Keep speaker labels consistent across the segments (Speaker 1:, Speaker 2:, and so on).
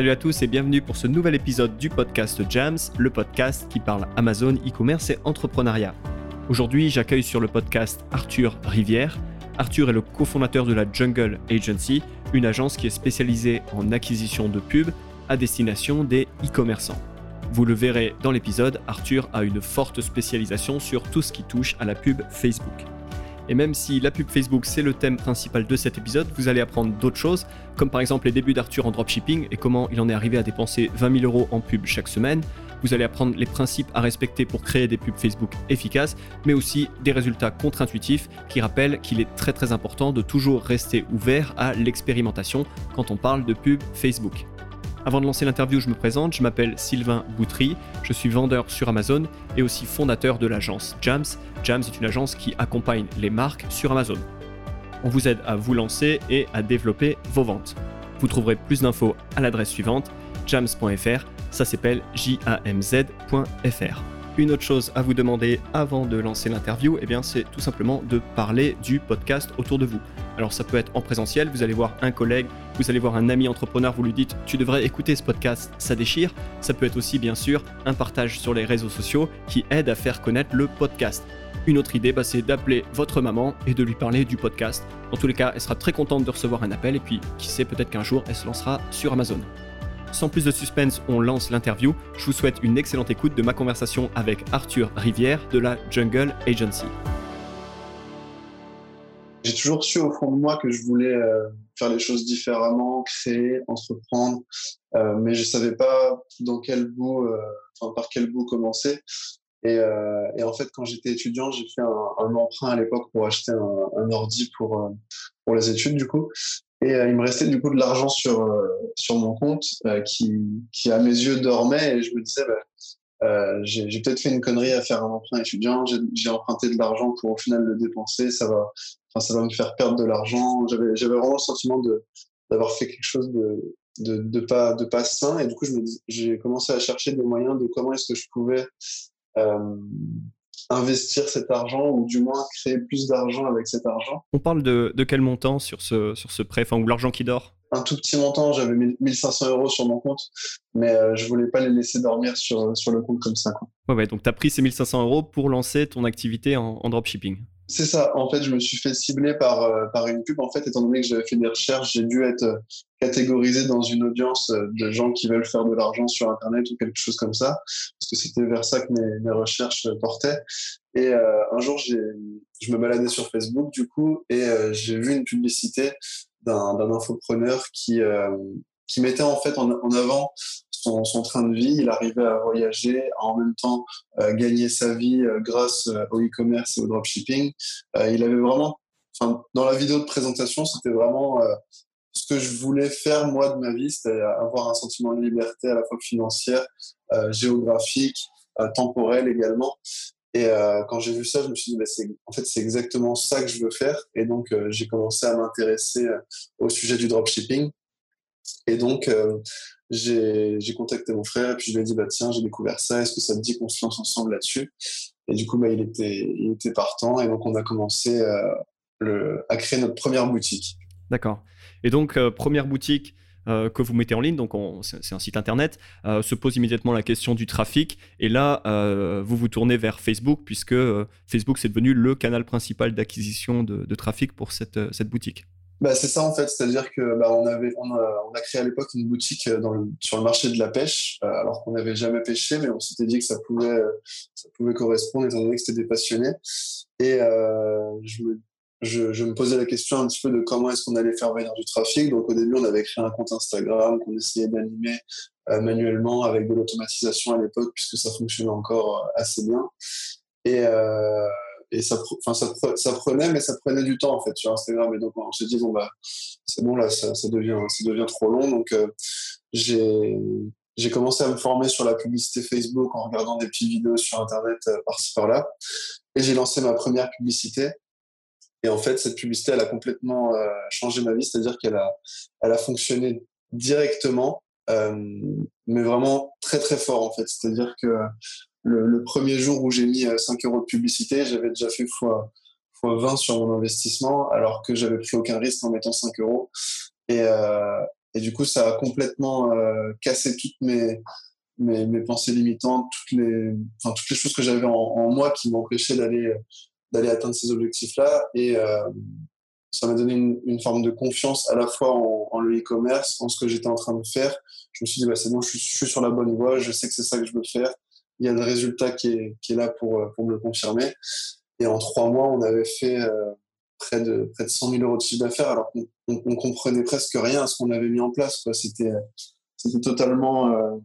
Speaker 1: Salut à tous et bienvenue pour ce nouvel épisode du podcast Jams, le podcast qui parle Amazon, e-commerce et entrepreneuriat. Aujourd'hui, j'accueille sur le podcast Arthur Rivière. Arthur est le cofondateur de la Jungle Agency, une agence qui est spécialisée en acquisition de pubs à destination des e-commerçants. Vous le verrez dans l'épisode, Arthur a une forte spécialisation sur tout ce qui touche à la pub Facebook. Et même si la pub Facebook c'est le thème principal de cet épisode, vous allez apprendre d'autres choses, comme par exemple les débuts d'Arthur en dropshipping et comment il en est arrivé à dépenser 20 000 euros en pub chaque semaine. Vous allez apprendre les principes à respecter pour créer des pubs Facebook efficaces, mais aussi des résultats contre-intuitifs qui rappellent qu'il est très très important de toujours rester ouvert à l'expérimentation quand on parle de pub Facebook. Avant de lancer l'interview, je me présente, je m'appelle Sylvain Boutry, je suis vendeur sur Amazon et aussi fondateur de l'agence Jams. Jams est une agence qui accompagne les marques sur Amazon. On vous aide à vous lancer et à développer vos ventes. Vous trouverez plus d'infos à l'adresse suivante jams.fr, ça s'appelle jamz.fr. Une autre chose à vous demander avant de lancer l'interview, eh bien c'est tout simplement de parler du podcast autour de vous. Alors ça peut être en présentiel, vous allez voir un collègue, vous allez voir un ami entrepreneur, vous lui dites tu devrais écouter ce podcast, ça déchire. Ça peut être aussi bien sûr un partage sur les réseaux sociaux qui aide à faire connaître le podcast. Une autre idée, bah, c'est d'appeler votre maman et de lui parler du podcast. Dans tous les cas, elle sera très contente de recevoir un appel et puis qui sait peut-être qu'un jour elle se lancera sur Amazon. Sans plus de suspense, on lance l'interview. Je vous souhaite une excellente écoute de ma conversation avec Arthur Rivière de la Jungle Agency.
Speaker 2: J'ai toujours su au fond de moi que je voulais euh, faire les choses différemment, créer, entreprendre, euh, mais je savais pas dans quel bout, euh, par quel bout commencer. Et, en fait, quand j'étais étudiant, j'ai fait un, un, emprunt à l'époque pour acheter un, un ordi pour pour les études du coup. Et il me restait du coup de l'argent sur sur mon compte qui qui à mes yeux dormait et je me disais bah, euh, j'ai peut-être fait une connerie à faire un emprunt étudiant, j'ai emprunté de l'argent pour au final le dépenser, ça va, ça va me faire perdre de l'argent. J'avais vraiment le sentiment d'avoir fait quelque chose de, de, de, pas, de pas sain. Et du coup, j'ai commencé à chercher des moyens de comment est-ce que je pouvais euh, investir cet argent ou du moins créer plus d'argent avec cet argent.
Speaker 1: On parle de, de quel montant sur ce, sur ce prêt, enfin, ou l'argent qui dort?
Speaker 2: Un tout petit montant, j'avais 1500 euros sur mon compte, mais euh, je voulais pas les laisser dormir sur, sur le compte comme ça. Quoi.
Speaker 1: Ouais, ouais, donc tu as pris ces 1500 euros pour lancer ton activité en, en dropshipping.
Speaker 2: C'est ça. En fait, je me suis fait cibler par, euh, par une pub. En fait, étant donné que j'avais fait des recherches, j'ai dû être euh, catégorisé dans une audience de gens qui veulent faire de l'argent sur Internet ou quelque chose comme ça, parce que c'était vers ça que mes, recherches portaient. Et un jour, je me baladais sur Facebook, du coup, et j'ai vu une publicité d'un infopreneur qui, euh, qui mettait en fait en, avant son, son, train de vie. Il arrivait à voyager, à en même temps euh, gagner sa vie euh, grâce au e-commerce et au dropshipping. il avait vraiment, dans la vidéo de présentation, c'était vraiment ce que je voulais faire moi de ma vie, c'était avoir un sentiment de liberté à la fois financière, géographique, temporelle également. Et euh, quand j'ai vu ça, je me suis dit, bah, en fait, c'est exactement ça que je veux faire. Et donc, euh, j'ai commencé à m'intéresser euh, au sujet du dropshipping. Et donc, euh, j'ai contacté mon frère et puis je lui ai dit, bah, tiens, j'ai découvert ça, est-ce que ça te dit qu'on se lance ensemble là-dessus? Et du coup, bah, il, était, il était partant. Et donc, on a commencé le, à créer notre première boutique.
Speaker 1: D'accord. Et donc, première boutique, euh, que vous mettez en ligne, donc c'est un site internet, euh, se pose immédiatement la question du trafic. Et là, euh, vous vous tournez vers Facebook, puisque Facebook, c'est devenu le canal principal d'acquisition de, trafic pour cette, cette boutique.
Speaker 2: Bah, c'est ça en fait, c'est-à-dire que bah, on, avait, on, a, créé à l'époque une boutique le, sur le marché de la pêche, alors qu'on n'avait jamais pêché, mais on s'était dit que ça pouvait, ça pouvait correspondre étant donné que c'était des passionnés. Et je me je, me posais la question un petit peu de comment est-ce qu'on allait faire venir du trafic. Donc au début, on avait créé un compte Instagram qu'on essayait d'animer euh, manuellement avec de l'automatisation à l'époque puisque ça fonctionnait encore euh, assez bien. Et, euh, et ça, enfin ça, ça, prenait, mais ça prenait du temps en fait sur Instagram. Et donc on s'est dit bon bah c'est bon là, ça, ça, devient ça devient trop long. Donc euh, j'ai commencé à me former sur la publicité Facebook en regardant des petites vidéos sur Internet euh, par-ci par-là. Et j'ai lancé ma première publicité et en fait, cette publicité, elle a complètement euh, changé ma vie, c'est-à-dire qu'elle a, elle a fonctionné directement, mais vraiment très très fort en fait. C'est-à-dire que le, premier jour où j'ai mis 5 euh, euros de publicité, j'avais déjà fait fois, fois 20 sur mon investissement, alors que j'avais pris aucun risque en mettant 5 euros. Et, euh, Et du coup, ça a complètement cassé toutes mes, mes, mes, pensées limitantes, toutes les, enfin, toutes les choses que j'avais en, moi qui m'empêchaient d'aller d'aller atteindre ces objectifs-là. Et ça m'a donné une, forme de confiance à la fois en, le e-commerce, en ce que j'étais en train de faire. Je me suis dit, bah, c'est bon, je suis, sur la bonne voie, je sais que c'est ça que je veux faire. Il y a le résultat qui est, là pour, pour me le confirmer. Et en trois mois, on avait fait euh, près, de, près de 100 000 euros de chiffre d'affaires, alors qu'on on, comprenait presque rien à ce qu'on avait mis en place. C'était totalement.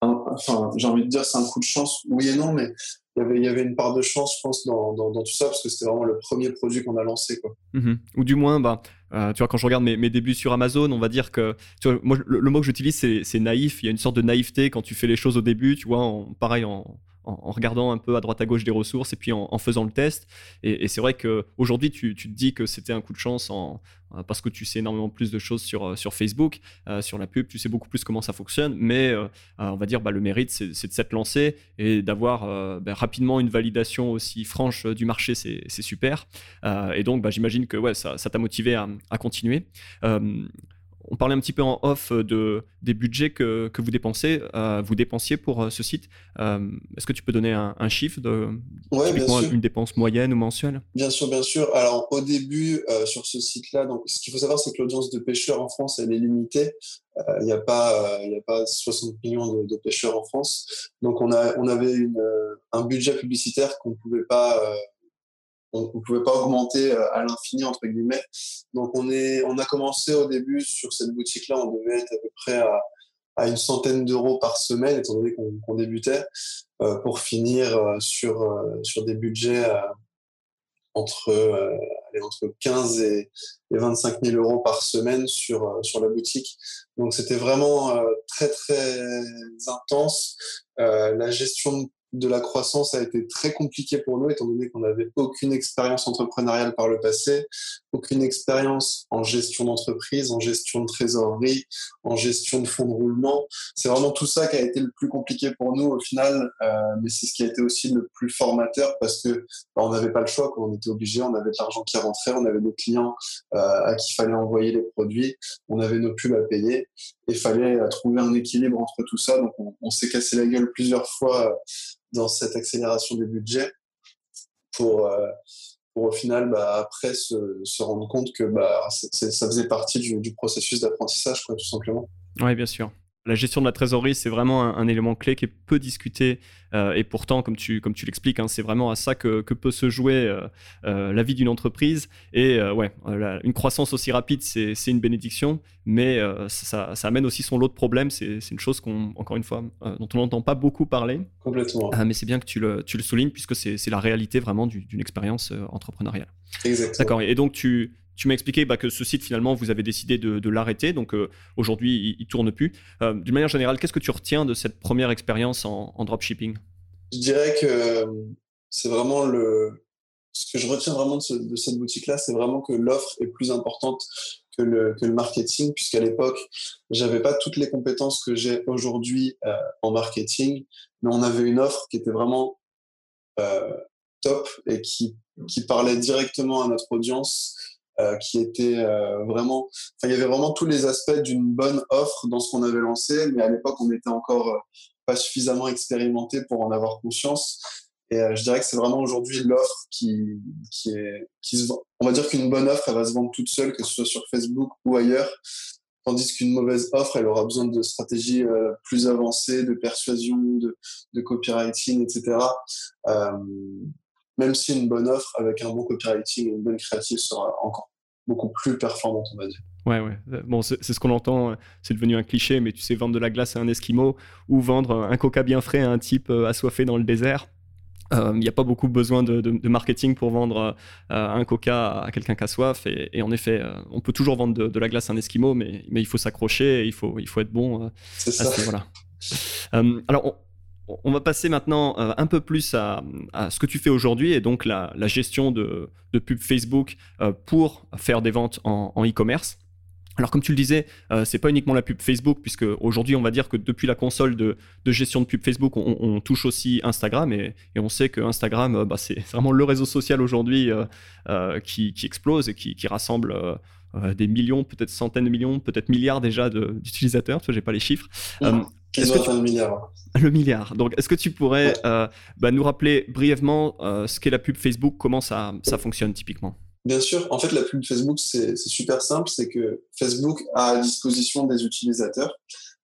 Speaker 2: Enfin, j'ai envie de dire, c'est un coup de chance, oui et non, mais il y avait, une part de chance, je pense, dans, tout ça, parce que c'était vraiment le premier produit qu'on a lancé. Quoi.
Speaker 1: Mmh Ou du moins, bah, euh, tu vois, quand je regarde mes, débuts sur Amazon, on va dire que, moi, le, mot que j'utilise, c'est naïf. Il y a une sorte de naïveté quand tu fais les choses au début, tu vois, en, pareil, en, en, regardant un peu à droite à gauche des ressources et puis en, faisant le test. Et, c'est vrai qu'aujourd'hui, tu, tu te dis que c'était un coup de chance en, euh, parce que tu sais énormément plus de choses sur, euh, sur Facebook, euh, sur la pub, tu sais beaucoup plus comment ça fonctionne. Mais on va dire, bah, le mérite, c'est de s'être lancé et d'avoir bah, rapidement une validation aussi franche du marché, c'est super. et donc, bah, j'imagine que ouais, ça t'a motivé à, à continuer on parlait un petit peu en off de, des budgets que, vous dépensez, euh, vous dépensiez pour euh, ce site. Euh, est-ce que tu peux donner un, chiffre de une dépense moyenne ou mensuelle?
Speaker 2: Bien sûr, bien sûr. Alors au début sur ce site-là, donc ce qu'il faut savoir, c'est que l'audience de pêcheurs en France elle est limitée. Il n'y a pas, a pas 60 millions de, pêcheurs en France. Donc on a, on avait un budget publicitaire qu'on ne pouvait pas on ne pouvait pas augmenter euh, à l'infini entre guillemets. Donc on est, on a commencé au début sur cette boutique-là, on devait être à peu près à, une centaine d'euros par semaine, étant donné qu'on débutait, euh, pour finir euh, sur sur des budgets entre entre 15 et, et, 25 000 euros par semaine sur sur la boutique. Donc c'était vraiment très très intense. la gestion de la croissance a été très compliqué pour nous, étant donné qu'on n'avait aucune expérience entrepreneuriale par le passé, aucune expérience en gestion d'entreprise, en gestion de trésorerie, en gestion de fonds de roulement. C'est vraiment tout ça qui a été le plus compliqué pour nous au final, euh, mais c'est ce qui a été aussi le plus formateur parce que bah, on n'avait pas le choix, quand on était obligé, on avait de l'argent qui rentrait, on avait des clients euh, à qui fallait envoyer les produits, on avait nos pubs à payer, il fallait euh, trouver un équilibre entre tout ça. Donc on, s'est cassé la gueule plusieurs fois dans cette accélération des budgets pour, euh, pour au final, bah, après, se, rendre compte que bah, ça faisait partie du, du processus d'apprentissage, tout simplement.
Speaker 1: Oui, bien sûr la gestion de la trésorerie, c'est vraiment un, élément clé qui est peu discuté. Euh, et pourtant, comme tu, comme tu l'expliques, hein, c'est vraiment à ça que, que peut se jouer euh, euh, la vie d'une entreprise. Et ouais, une croissance aussi rapide, c'est une bénédiction, mais ça, ça, amène aussi son lot de problèmes. C'est une chose qu'on, encore une fois, dont on n'entend pas beaucoup parler.
Speaker 2: Complètement.
Speaker 1: mais c'est bien que tu le, tu le soulignes, puisque c'est la réalité vraiment d'une expérience entrepreneuriale.
Speaker 2: Exactement.
Speaker 1: D'accord. Et donc, tu, tu m'as expliqué bah, que ce site, finalement, vous avez décidé de, l'arrêter. Donc euh, aujourd'hui, il ne tourne plus. Euh, d'une manière générale, qu'est-ce que tu retiens de cette première expérience en, dropshipping?
Speaker 2: Je dirais que euh, c'est vraiment le. Ce que je retiens vraiment de, cette boutique-là, c'est vraiment que l'offre est plus importante que le, que le marketing, puisqu'à l'époque, j'avais pas toutes les compétences que j'ai aujourd'hui en marketing, mais on avait une offre qui était vraiment top et qui, qui parlait directement à notre audience euh, qui était euh, vraiment, enfin, il y avait vraiment tous les aspects d'une bonne offre dans ce qu'on avait lancé, mais à l'époque, on n'était encore euh, pas suffisamment expérimenté pour en avoir conscience. Et je dirais que c'est vraiment aujourd'hui l'offre qui, qui est, qui se On va dire qu'une bonne offre, elle va se vendre toute seule, que ce soit sur Facebook ou ailleurs. Tandis qu'une mauvaise offre, elle aura besoin de stratégies plus avancées, de persuasion, de, de copywriting, etc. Euh, même si une bonne offre avec un bon copywriting et une bonne créative sera encore beaucoup plus performante, on va dire.
Speaker 1: Ouais, ouais. Bon, c'est ce qu'on entend, c'est devenu un cliché, mais tu sais, vendre de la glace à un Esquimau ou vendre un coca bien frais à un type euh, assoiffé dans le désert. Il euh, n'y a pas beaucoup besoin de, marketing pour vendre euh, un coca à quelqu'un qui a soif. Et, en effet, on peut toujours vendre de, la glace à un Esquimau, mais, mais il faut s'accrocher, il faut, il faut être bon.
Speaker 2: c'est ça.
Speaker 1: Voilà. alors, on, on va passer maintenant euh, un peu plus à, ce que tu fais aujourd'hui et donc la, gestion de, pub Facebook euh, pour faire des ventes en e-commerce. alors comme tu le disais, euh, c'est pas uniquement la pub Facebook puisque aujourd'hui on va dire que depuis la console de, gestion de pub Facebook, on, touche aussi Instagram et, on sait que Instagram bah, c'est vraiment le réseau social aujourd'hui qui, explose et qui, rassemble des millions, peut-être centaines de millions, peut-être milliards déjà d'utilisateurs. Je n'ai pas les chiffres.
Speaker 2: Est-ce que tu... le milliard.
Speaker 1: Le milliard. Donc, est-ce que tu pourrais bah, nous rappeler brièvement ce qu'est la pub Facebook, comment ça, ça fonctionne typiquement?
Speaker 2: Bien sûr. En fait, la pub Facebook, c'est super simple. C'est que Facebook a à disposition des utilisateurs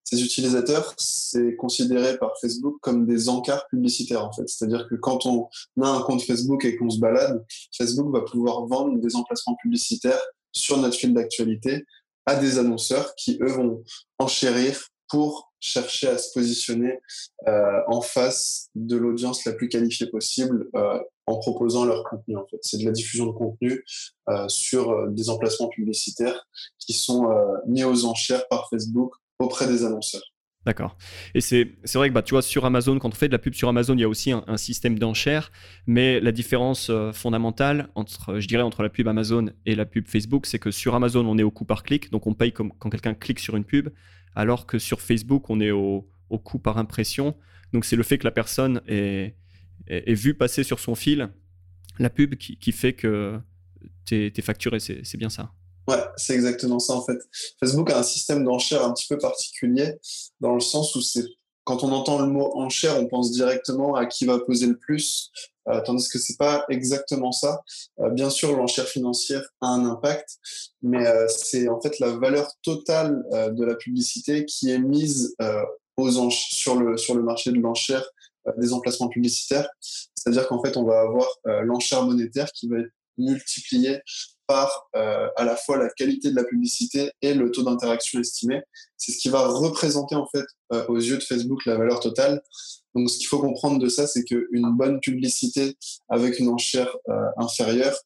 Speaker 2: ces utilisateurs, c'est considéré par Facebook comme des encarts publicitaires en fait. C'est-à-dire que quand on a un compte Facebook et qu'on se balade, Facebook va pouvoir vendre des emplacements publicitaires sur notre fil d'actualité à des annonceurs qui eux vont enchérir pour chercher à se positionner euh, en face de l'audience la plus qualifiée possible euh, en proposant leur contenu. En fait, c'est de la diffusion de contenu euh, sur des emplacements publicitaires qui sont mis aux enchères par Facebook auprès des annonceurs.
Speaker 1: D'accord. Et c'est vrai que bah, tu vois, sur Amazon, quand on fait de la pub sur Amazon, il y a aussi un, système d'enchères, mais la différence fondamentale, entre, je dirais, entre la pub Amazon et la pub Facebook, c'est que sur Amazon, on est au coût par clic, donc on paye comme, quand quelqu'un clique sur une pub, alors que sur Facebook, on est au, au coût par impression. Donc c'est le fait que la personne est, est, vue passer sur son fil la pub qui, fait que tu es, es facturé, c'est bien ça.
Speaker 2: Ouais, c'est exactement ça en fait. Facebook a un système d'enchères un petit peu particulier dans le sens où c'est quand on entend le mot enchère, on pense directement à qui va peser le plus, euh, tandis que c'est pas exactement ça. Euh, bien sûr, l'enchère financière a un impact, mais euh, c'est en fait la valeur totale de la publicité qui est mise aux sur le sur le marché de l'enchère des emplacements publicitaires. C'est-à-dire qu'en fait, on va avoir l'enchère monétaire qui va être multipliée par euh, à la fois la qualité de la publicité et le taux d'interaction estimé. C'est ce qui va représenter en fait euh, aux yeux de Facebook la valeur totale. Donc ce qu'il faut comprendre de ça, c'est qu'une bonne publicité avec une enchère euh, inférieure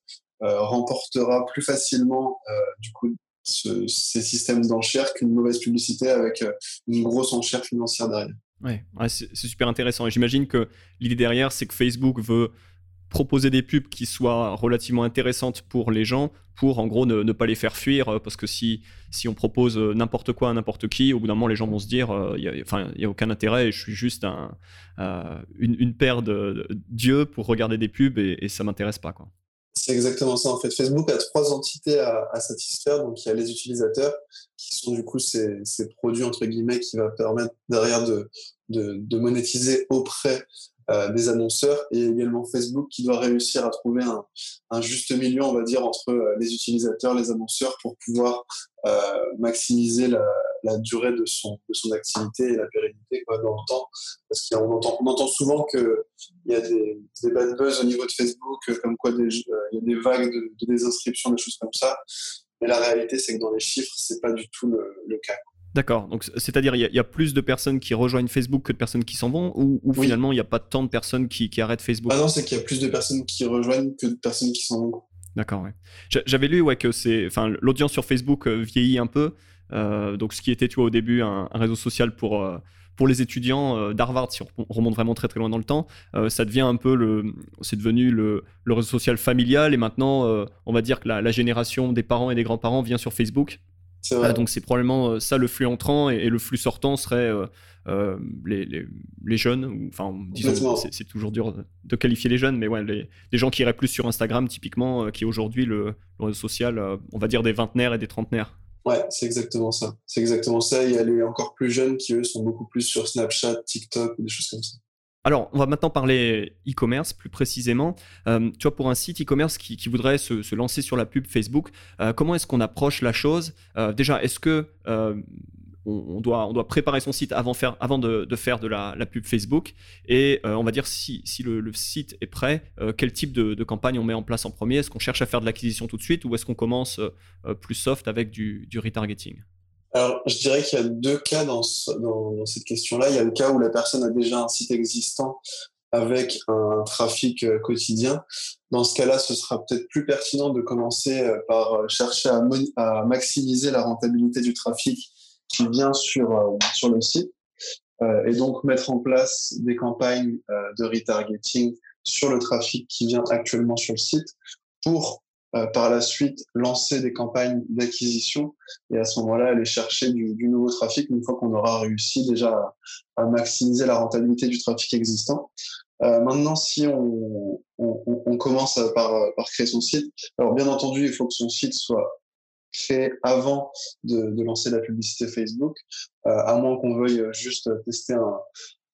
Speaker 2: remportera plus facilement du coup ces systèmes d'enchères qu'une mauvaise publicité avec une grosse enchère financière derrière.
Speaker 1: Ouais, c'est super intéressant. Et j'imagine que l'idée derrière, c'est que Facebook veut proposer des pubs qui soient relativement intéressantes pour les gens, pour en gros ne, pas les faire fuir, euh, parce que si, si on propose euh, n'importe quoi à n'importe qui, au bout d'un moment les gens vont se dire, euh, il n'y a, aucun intérêt, je suis juste un, une, paire de, dieux pour regarder des pubs et, et ça m'intéresse pas.
Speaker 2: C'est exactement ça. En fait, Facebook a trois entités à, satisfaire. Donc, il y a les utilisateurs, qui sont du coup ces, ces produits, entre guillemets, qui va permettre derrière de, de, de monétiser auprès euh, des annonceurs et également Facebook qui doit réussir à trouver un, un juste milieu, on va dire, entre euh, les utilisateurs, les annonceurs pour pouvoir euh, maximiser la, la, durée de son, de son activité et la pérennité quoi, dans le temps. Parce qu'on entend, on entend souvent qu'il y a des, des bad buzz au niveau de Facebook, comme quoi des, il y a des vagues de, de désinscriptions, des choses comme ça. Mais la réalité, c'est que dans les chiffres, c'est pas du tout le, le cas.
Speaker 1: D'accord. Donc, c'est-à-dire, il y, a plus de personnes qui rejoignent Facebook que de personnes qui s'en vont ou, finalement, il n'y a pas tant de personnes qui, arrêtent Facebook?
Speaker 2: Ah non, c'est qu'il y a plus de personnes qui rejoignent que de personnes qui s'en vont.
Speaker 1: D'accord, ouais. J'avais lu ouais, que c'est, enfin, l'audience sur Facebook euh, vieillit un peu. Euh, donc, ce qui était, tu vois, au début, un, réseau social pour, euh, pour les étudiants d'Harvard, si on remonte vraiment très très loin dans le temps, ça devient un peu le, c'est devenu le, le, réseau social familial et maintenant, on va dire que la, la génération des parents et des grands-parents vient sur Facebook. Ah, donc c'est probablement euh, ça le flux entrant et, le flux sortant serait euh, euh, les, les, les, jeunes, enfin disons c'est toujours dur de, qualifier les jeunes, mais ouais, les, les, gens qui iraient plus sur Instagram typiquement, qui est aujourd'hui le, réseau social, on va dire des vingtenaires et des trentenaires.
Speaker 2: Ouais, c'est exactement ça. C'est exactement ça. Il y a les encore plus jeunes qui eux sont beaucoup plus sur Snapchat, TikTok, des choses comme ça.
Speaker 1: Alors, on va maintenant parler e-commerce plus précisément. Euh, tu vois, pour un site e-commerce qui, voudrait se, lancer sur la pub Facebook, euh, comment est-ce qu'on approche la chose? Euh, Déjà, est-ce que on, doit, préparer son site avant, de, faire de la, pub Facebook? Et on va dire, si, le, site est prêt, quel type de, campagne on met en place en premier? Est-ce qu'on cherche à faire de l'acquisition tout de suite ou est-ce qu'on commence plus soft avec du retargeting?
Speaker 2: Alors, je dirais qu'il y a deux cas dans, dans, cette question-là. Il y a le cas où la personne a déjà un site existant avec un trafic euh, quotidien. Dans ce cas-là, ce sera peut-être plus pertinent de commencer euh, par euh, chercher à, à, maximiser la rentabilité du trafic qui vient sur, sur le site et donc mettre en place des campagnes de retargeting sur le trafic qui vient actuellement sur le site pour euh, par la suite lancer des campagnes d'acquisition et à ce moment-là aller chercher du, du, nouveau trafic une fois qu'on aura réussi déjà à, maximiser la rentabilité du trafic existant. Euh, maintenant, si on, on, on commence par, par, créer son site, alors bien entendu, il faut que son site soit créé avant de, lancer la publicité Facebook, à moins qu'on veuille juste tester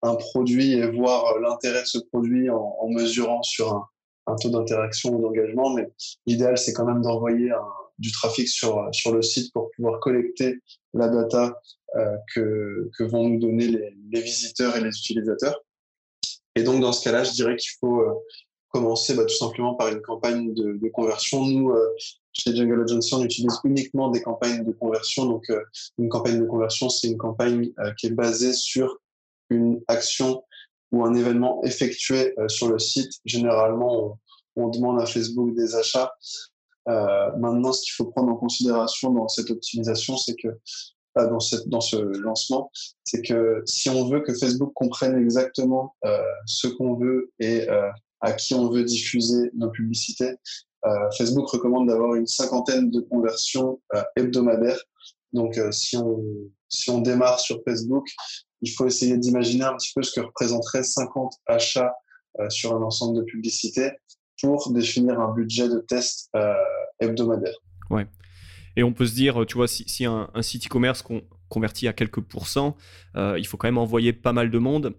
Speaker 2: un, produit et voir l'intérêt de ce produit en, mesurant sur un, un taux d'interaction ou d'engagement. Mais l'idéal, c'est quand même d'envoyer du trafic sur, sur le site pour pouvoir collecter la data euh, que, vont nous donner les, visiteurs et les utilisateurs. Et donc, dans ce cas-là, je dirais qu'il faut euh, commencer bah, tout simplement par une campagne de, de conversion. Nous, euh, chez Jungle Agency, on utilise uniquement des campagnes de conversion. Donc, une campagne de conversion, c'est une campagne qui est basée sur une action ou un événement effectué sur le site. Généralement, on, demande à Facebook des achats. Euh, maintenant, ce qu'il faut prendre en considération dans cette optimisation, c'est que dans, cette, dans ce lancement, c'est que si on veut que Facebook comprenne exactement euh, ce qu'on veut et euh, à qui on veut diffuser nos publicités, euh, Facebook recommande d'avoir une cinquantaine de conversions euh, hebdomadaires. Donc, euh, si, on, si on démarre sur Facebook, il faut essayer d'imaginer un petit peu ce que représenterait 50 achats sur un ensemble de publicités pour définir un budget de test hebdomadaire.
Speaker 1: Ouais. Et on peut se dire, tu vois, si, un, site e-commerce convertit à quelques pourcents, euh, il faut quand même envoyer pas mal de monde.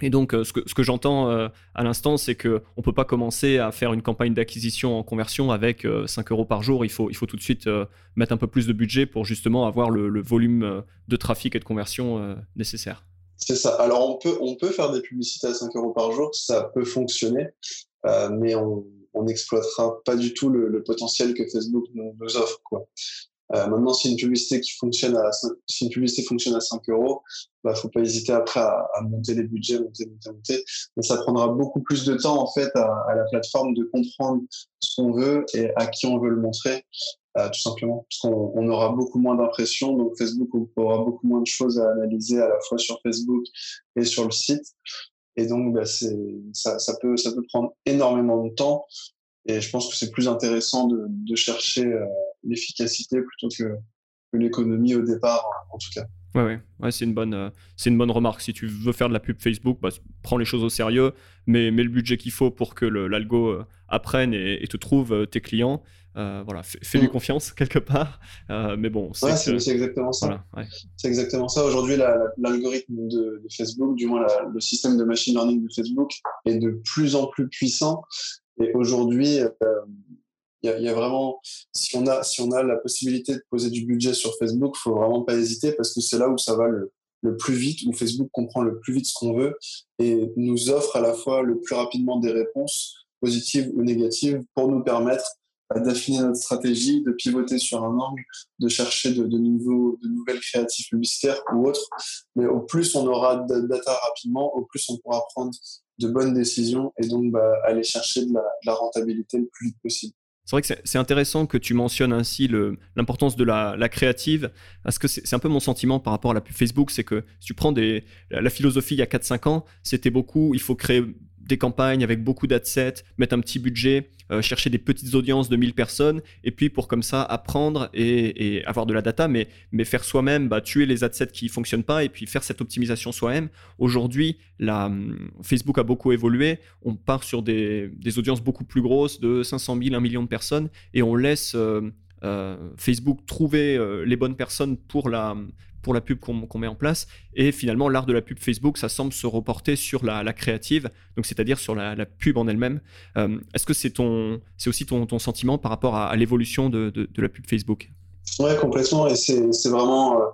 Speaker 1: Et donc, euh, ce que, ce que j'entends euh, à l'instant, c'est qu'on ne peut pas commencer à faire une campagne d'acquisition en conversion avec 5 euros par jour. Il faut, il faut tout de suite mettre un peu plus de budget pour justement avoir le, volume de trafic et de conversion nécessaire.
Speaker 2: C'est ça. Alors, on peut, on peut faire des publicités à 5 euros par jour, ça peut fonctionner, mais on, n'exploitera pas du tout le, potentiel que Facebook nous, offre. Quoi. Euh, maintenant, si une publicité qui fonctionne à si une publicité fonctionne à 5 euros, bah, faut pas hésiter après à, monter les budgets, monter, monter, monter. Mais ça prendra beaucoup plus de temps en fait à, la plateforme de comprendre ce qu'on veut et à qui on veut le montrer, euh, tout simplement, parce qu'on on aura beaucoup moins d'impressions. Donc Facebook aura beaucoup moins de choses à analyser à la fois sur Facebook et sur le site. Et donc, bah, ça, ça, peut, ça peut prendre énormément de temps. Et je pense que c'est plus intéressant de, de chercher euh, l'efficacité plutôt que, que l'économie au départ, en tout cas.
Speaker 1: Ouais, ouais, ouais c'est une, bonne, euh, c'est une bonne remarque. Si tu veux faire de la pub Facebook, bah, prends les choses au sérieux, mais mets le budget qu'il faut pour que l'algo euh, apprenne et, te trouve tes clients. Voilà, fais-lui mm. confiance quelque part. Mais bon,
Speaker 2: c'est exactement ça. C'est exactement ça. Aujourd'hui, l'algorithme de, Facebook, du moins le système de machine learning de Facebook, est de plus en plus puissant. Et aujourd'hui, euh, il y, a vraiment, si on a, si on a la possibilité de poser du budget sur Facebook, faut vraiment pas hésiter parce que c'est là où ça va le, plus vite, où Facebook comprend le plus vite ce qu'on veut et nous offre à la fois le plus rapidement des réponses positives ou négatives pour nous permettre d'affiner notre stratégie, de pivoter sur un angle, de chercher de, nouveaux, de nouvelles créatives publicitaires ou autres. Mais au plus on aura de data rapidement, au plus on pourra prendre de bonnes décisions et donc bah, aller chercher de la, rentabilité le plus vite possible.
Speaker 1: C'est vrai que c'est intéressant que tu mentionnes ainsi l'importance de la, la, créative, parce que c'est un peu mon sentiment par rapport à la pub Facebook, c'est que si tu prends des, la philosophie il y a 4-5 ans, c'était beaucoup, il faut créer des campagnes avec beaucoup d'adsets, mettre un petit budget, euh, chercher des petites audiences de 1000 personnes, et puis pour comme ça apprendre et, avoir de la data, mais, faire soi-même, bah, tuer les adsets qui fonctionnent pas, et puis faire cette optimisation soi-même. Aujourd'hui, hum, Facebook a beaucoup évolué, on part sur des, audiences beaucoup plus grosses, de 500 000, 1 million de personnes, et on laisse... Euh, euh, Facebook trouver les bonnes personnes pour la, pour la pub qu'on met en place. Et finalement, l'art de la pub Facebook, ça semble se reporter sur la, créative, donc c'est-à-dire sur la, pub en elle-même. Euh, est-ce que c'est ton, c'est aussi ton, sentiment par rapport à, l'évolution de, de, la pub Facebook?
Speaker 2: Ouais, complètement. Et c'est vraiment euh,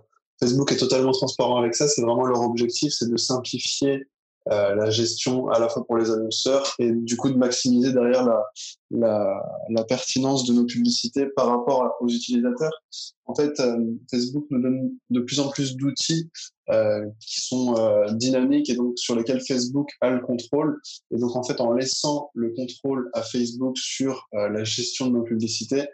Speaker 2: Facebook est totalement transparent avec ça. C'est vraiment leur objectif, c'est de simplifier euh, la gestion à la fois pour les annonceurs et du coup de maximiser derrière la, la, la pertinence de nos publicités par rapport aux utilisateurs. En fait, euh, Facebook nous donne de plus en plus d'outils euh, qui sont euh, dynamiques et donc sur lesquels Facebook a le contrôle. Et donc en fait, en laissant le contrôle à Facebook sur la gestion de nos publicités,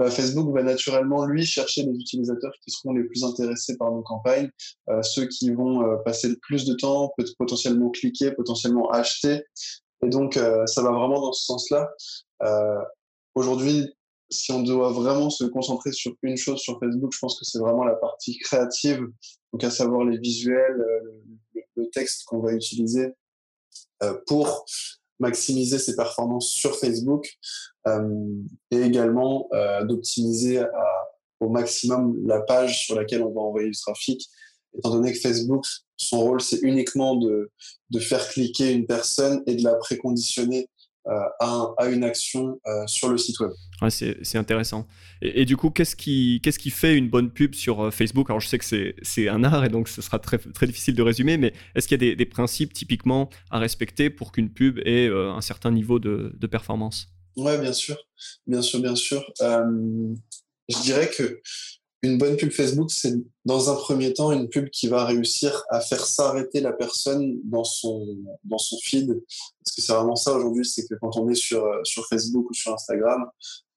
Speaker 2: bah, Facebook va naturellement, lui, chercher les utilisateurs qui seront les plus intéressés par nos campagnes, euh, ceux qui vont euh, passer le plus de temps, peut potentiellement cliquer, potentiellement acheter. Et donc, euh, ça va vraiment dans ce sens-là. Aujourd'hui, si on doit vraiment se concentrer sur une chose sur Facebook, je pense que c'est vraiment la partie créative, donc à savoir les visuels, le, texte qu'on va utiliser pour maximiser ses performances sur Facebook et également euh, d'optimiser au maximum la page sur laquelle on va envoyer du trafic, étant donné que Facebook, son rôle, c'est uniquement de, de faire cliquer une personne et de la préconditionner euh, à, à, une action euh, sur le site web.
Speaker 1: Ouais, c'est intéressant. Et, du coup, qu'est-ce qui, qu'est-ce qui fait une bonne pub sur euh, Facebook? Alors, je sais que c'est un art et donc ce sera très, très difficile de résumer, mais est-ce qu'il y a des, des, principes typiquement à respecter pour qu'une pub ait un certain niveau de, de performance?
Speaker 2: Ouais, bien sûr, bien sûr, bien sûr. je dirais que une bonne pub Facebook, c'est dans un premier temps une pub qui va réussir à faire s'arrêter la personne dans son, dans son feed. Parce que c'est vraiment ça aujourd'hui, c'est que quand on est sur, sur Facebook ou sur Instagram,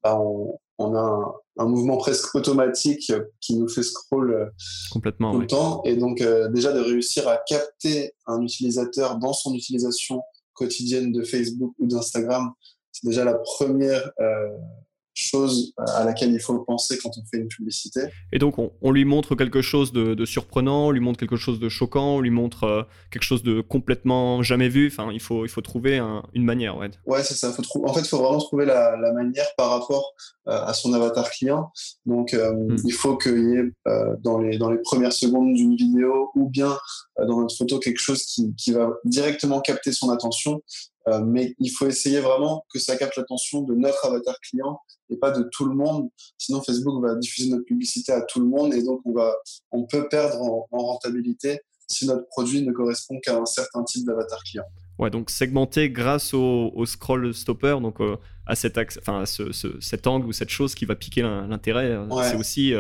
Speaker 2: bah on, on, a un, mouvement presque automatique qui nous fait scroll
Speaker 1: Complètement,
Speaker 2: tout le temps. Et donc euh, déjà de réussir à capter un utilisateur dans son utilisation quotidienne de Facebook ou d'Instagram, c'est déjà la première euh, chose à laquelle il faut penser quand on fait une publicité.
Speaker 1: Et donc, on, lui montre quelque chose de, surprenant, on lui montre quelque chose de choquant, on lui montre euh, quelque chose de complètement jamais vu. Enfin, il faut, il faut trouver une manière. Ouais,
Speaker 2: ouais c'est ça. Faut en fait, il faut vraiment trouver la, manière par rapport euh, à son avatar client. Donc, euh, hmm. il faut qu'il y ait dans, les, dans les premières secondes d'une vidéo ou bien dans notre photo quelque chose qui, qui va directement capter son attention euh, mais il faut essayer vraiment que ça capte l'attention de notre avatar client et pas de tout le monde. Sinon, Facebook va diffuser notre publicité à tout le monde et donc on, va, on peut perdre en, rentabilité si notre produit ne correspond qu'à un certain type d'avatar client.
Speaker 1: Ouais, donc segmenter grâce au, scroll stopper, donc euh, à, cet, enfin, ce, cet angle ou cette chose qui va piquer l'intérêt, euh, c'est aussi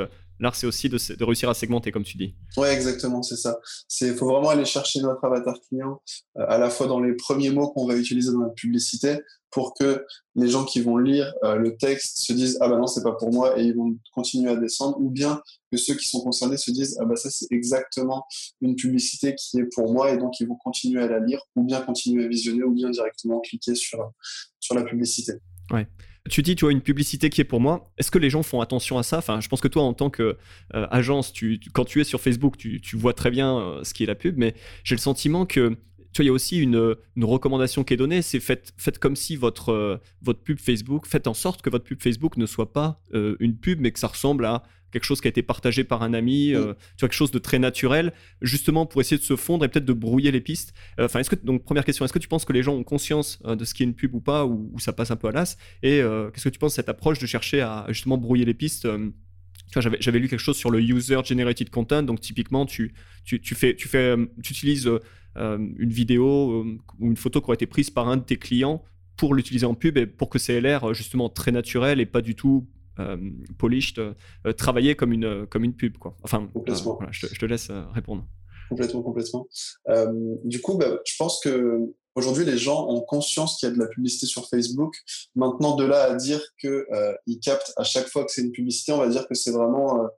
Speaker 1: L'art, c'est aussi de, réussir à segmenter, comme tu dis.
Speaker 2: Oui, exactement, c'est ça. Il faut vraiment aller chercher notre avatar client euh, à la fois dans les premiers mots qu'on va utiliser dans la publicité pour que les gens qui vont lire euh, le texte se disent ah bah non c'est pas pour moi et ils vont continuer à descendre ou bien que ceux qui sont concernés se disent ah bah ça c'est exactement une publicité qui est pour moi et donc ils vont continuer à la lire ou bien continuer à visionner ou bien directement cliquer sur sur la publicité.
Speaker 1: Ouais. Tu dis, tu vois, une publicité qui est pour moi. Est-ce que les gens font attention à ça? Enfin, je pense que toi, en tant qu'agence, euh, quand tu es sur Facebook, tu, vois très bien euh, ce qui est la pub, mais j'ai le sentiment que tu vois, il y a aussi une, recommandation qui est donnée, c'est faites, comme si votre, euh, votre pub Facebook, faites en sorte que votre pub Facebook ne soit pas une pub, mais que ça ressemble à quelque chose qui a été partagé par un ami, euh, tu vois, quelque chose de très naturel, justement pour essayer de se fondre et peut-être de brouiller les pistes. Euh, enfin, est-ce que donc première question, est-ce que tu penses que les gens ont conscience euh, de ce qui est une pub ou pas, ou, ça passe un peu à l'as? Et qu'est-ce que tu penses de cette approche de chercher à justement brouiller les pistes j'avais lu quelque chose sur le user generated content, donc typiquement tu, tu, tu fais, tu fais, tu utilises une vidéo ou une photo qui aurait été prise par un de tes clients pour l'utiliser en pub et pour que ça ait l'air justement très naturel et pas du tout polished, euh, travailler comme une, comme une pub. Quoi. Enfin, euh, voilà, je, te, laisse répondre.
Speaker 2: Complètement, complètement. du coup, bah, je pense que aujourd'hui, les gens ont conscience qu'il y a de la publicité sur Facebook. Maintenant, de là à dire qu'ils captent à chaque fois que c'est une publicité, on va dire que c'est vraiment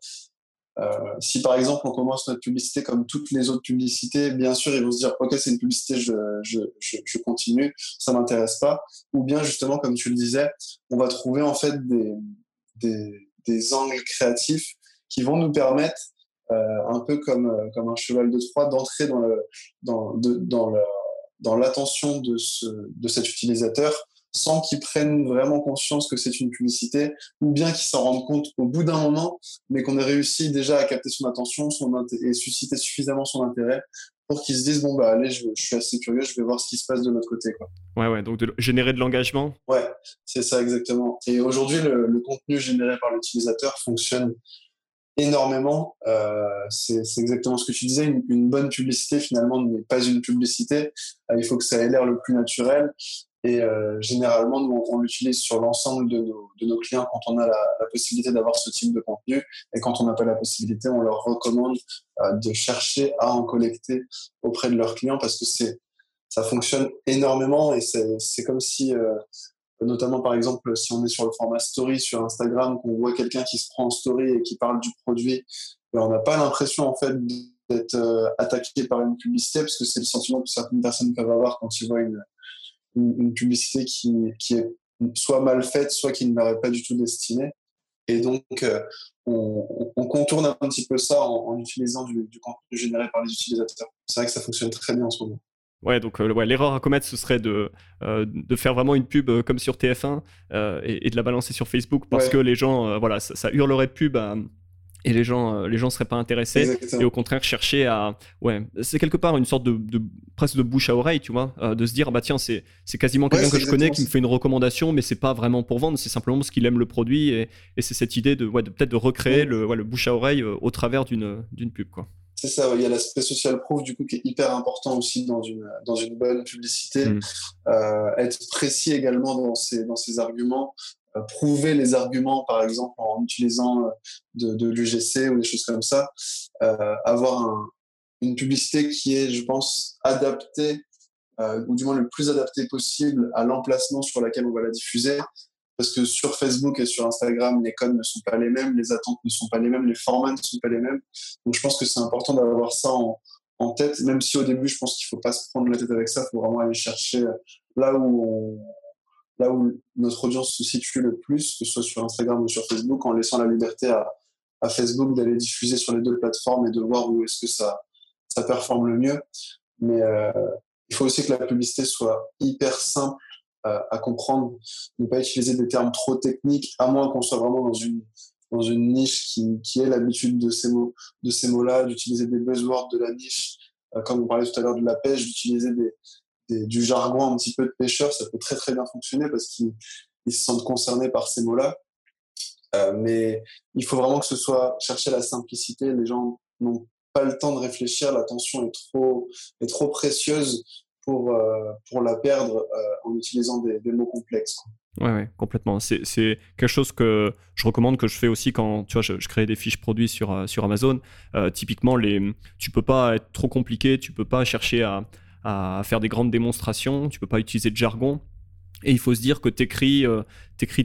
Speaker 2: si par exemple on commence notre publicité comme toutes les autres publicités, bien sûr ils vont se dire ok c'est une publicité, je, je, je, je continue, ça m'intéresse pas. Ou bien justement comme tu le disais, on va trouver en fait des, des, angles créatifs qui vont nous permettre, euh, un peu comme, euh, comme un cheval de Troie, d'entrer dans, le, dans, dans, l'attention de, ce, de cet utilisateur sans qu'il prenne vraiment conscience que c'est une publicité, ou bien qu'il s'en rende compte au bout d'un moment, mais qu'on ait réussi déjà à capter son attention son et susciter suffisamment son intérêt pour qu'ils se disent bon bah allez je, suis assez curieux je vais voir ce qui se passe de l'autre côté quoi.
Speaker 1: Ouais ouais donc de générer de l'engagement.
Speaker 2: Ouais c'est ça exactement. Et aujourd'hui le, contenu généré par l'utilisateur fonctionne énormément. Euh, c'est exactement ce que tu disais une, bonne publicité finalement n'est pas une publicité. Euh, il faut que ça ait l'air le plus naturel et euh, généralement, nous, on, l'utilise sur l'ensemble de nos, clients quand on a la, possibilité d'avoir ce type de contenu. Et quand on n'a pas la possibilité, on leur recommande euh, de chercher à en collecter auprès de leurs clients parce que ça fonctionne énormément et c'est comme si, euh, notamment par exemple, si on est sur le format story sur Instagram, qu'on voit quelqu'un qui se prend en story et qui parle du produit, ben, on n'a pas l'impression en fait d'être attaqué par une publicité parce que c'est le sentiment que certaines personnes peuvent avoir quand ils voient une, une, publicité qui, qui, est soit mal faite, soit qui ne est pas du tout destinée. Et donc, euh, on, on, contourne un petit peu ça en, utilisant du, du, contenu généré par les utilisateurs. C'est vrai que ça fonctionne très bien en ce moment.
Speaker 1: Ouais, donc ouais, l'erreur à commettre, ce serait de, de faire vraiment une pub comme sur TF1 et, de la balancer sur Facebook parce que les gens, voilà, ça, ça, hurlerait pub à, et les gens euh, les gens seraient pas intéressés et au contraire chercher à ouais c'est quelque part une sorte de, presque de bouche à oreille tu vois euh, de se dire bah tiens c'est c'est quasiment quelqu'un que je connais qui me fait une recommandation mais c'est pas vraiment pour vendre c'est simplement parce qu'il aime le produit et, et c'est cette idée de ouais de peut-être de recréer le ouais, le bouche à oreille euh, au travers d'une d'une pub quoi
Speaker 2: c'est ça, il y a l'aspect social proof du coup qui est hyper important aussi dans une, dans une bonne publicité. Mmh. être précis également dans ses, dans ses arguments, prouver les arguments, par exemple, en utilisant euh, de, l'UGC ou des choses comme ça, euh, avoir une publicité qui est, je pense, adaptée, ou du moins le plus adaptée possible à l'emplacement sur lequel on va la diffuser. Parce que sur Facebook et sur Instagram, les codes ne sont pas les mêmes, les attentes ne sont pas les mêmes, les formats ne sont pas les mêmes. Donc je pense que c'est important d'avoir ça en, tête, même si au début, je pense qu'il ne faut pas se prendre la tête avec ça, il faut vraiment aller chercher là où on, là où notre audience se situe le plus, que ce soit sur Instagram ou sur Facebook, en laissant la liberté à, Facebook d'aller diffuser sur les deux plateformes et de voir où est-ce que ça, ça performe le mieux. Mais euh, il faut aussi que la publicité soit hyper simple à comprendre, ne pas utiliser des termes trop techniques, à moins qu'on soit vraiment dans une, dans une niche qui, qui ait l'habitude de ces mots, de ces mots-là, d'utiliser des buzzwords de la niche, euh, comme on parlait tout à l'heure de la pêche, d'utiliser des, du jargon un petit peu de pêcheur, ça peut très très bien fonctionner parce qu'ils se sentent concernés par ces mots-là. Euh, mais il faut vraiment que ce soit chercher la simplicité. Les gens n'ont pas le temps de réfléchir, l'attention est trop, est trop précieuse pour, euh, pour la perdre euh, en utilisant des, mots complexes.
Speaker 1: Ouais, ouais, complètement. C'est quelque chose que je recommande, que je fais aussi quand tu vois, je, crée des fiches produits sur, sur Amazon. typiquement, les, tu peux pas être trop compliqué, tu peux pas chercher à, à faire des grandes démonstrations, tu peux pas utiliser de jargon. Et il faut se dire que tu écris, euh,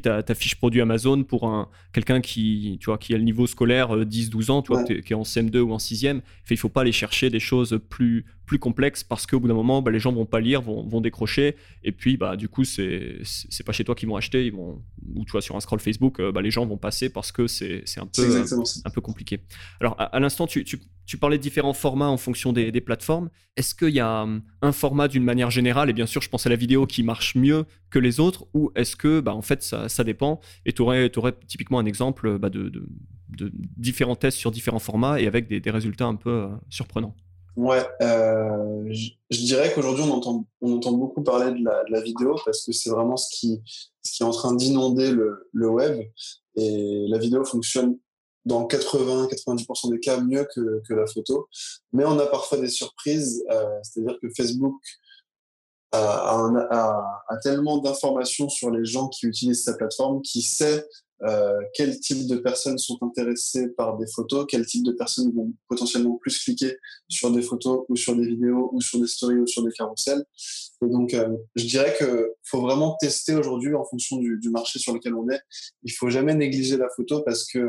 Speaker 1: ta, ta, fiche produit Amazon pour un, quelqu'un qui, tu vois, qui a le niveau scolaire 10-12 euh, ans, tu vois, qui est en CM2 ou en 6e. Il ne faut pas aller chercher des choses plus, plus complexes parce qu'au bout d'un moment, bah, les gens vont pas lire, vont, vont décrocher. Et puis, bah, du coup, c'est pas chez toi qu'ils vont acheter. Ils vont, ou tu vois, sur un scroll Facebook, euh, bah, les gens vont passer parce que c'est un, peu, un peu compliqué. Alors, à, l'instant, tu, tu, tu, parlais de différents formats en fonction des, des plateformes. Est-ce qu'il y a hum, un format d'une manière générale, et bien sûr, je pense à la vidéo qui marche mieux que les autres, ou est-ce que, bah, en fait, ça, ça dépend? Et tu aurais, aurais, typiquement un exemple bah, de, de, de, différents tests sur différents formats et avec des, des résultats un peu euh, surprenants
Speaker 2: Ouais, euh, je, dirais qu'aujourd'hui, on entend, beaucoup parler de la, vidéo parce que c'est vraiment ce qui, est en train d'inonder le, web. Et la vidéo fonctionne dans 80-90% des cas mieux que, que, la photo. Mais on a parfois des surprises, euh, c'est-à-dire que Facebook a, a, tellement d'informations sur les gens qui utilisent sa plateforme, qui sait euh, quel type de personnes sont intéressées par des photos, quel type de personnes vont potentiellement plus cliquer sur des photos ou sur des vidéos ou sur des stories ou sur des carousels? Et donc, euh, je dirais que faut vraiment tester aujourd'hui en fonction du, marché sur lequel on est. Il faut jamais négliger la photo parce que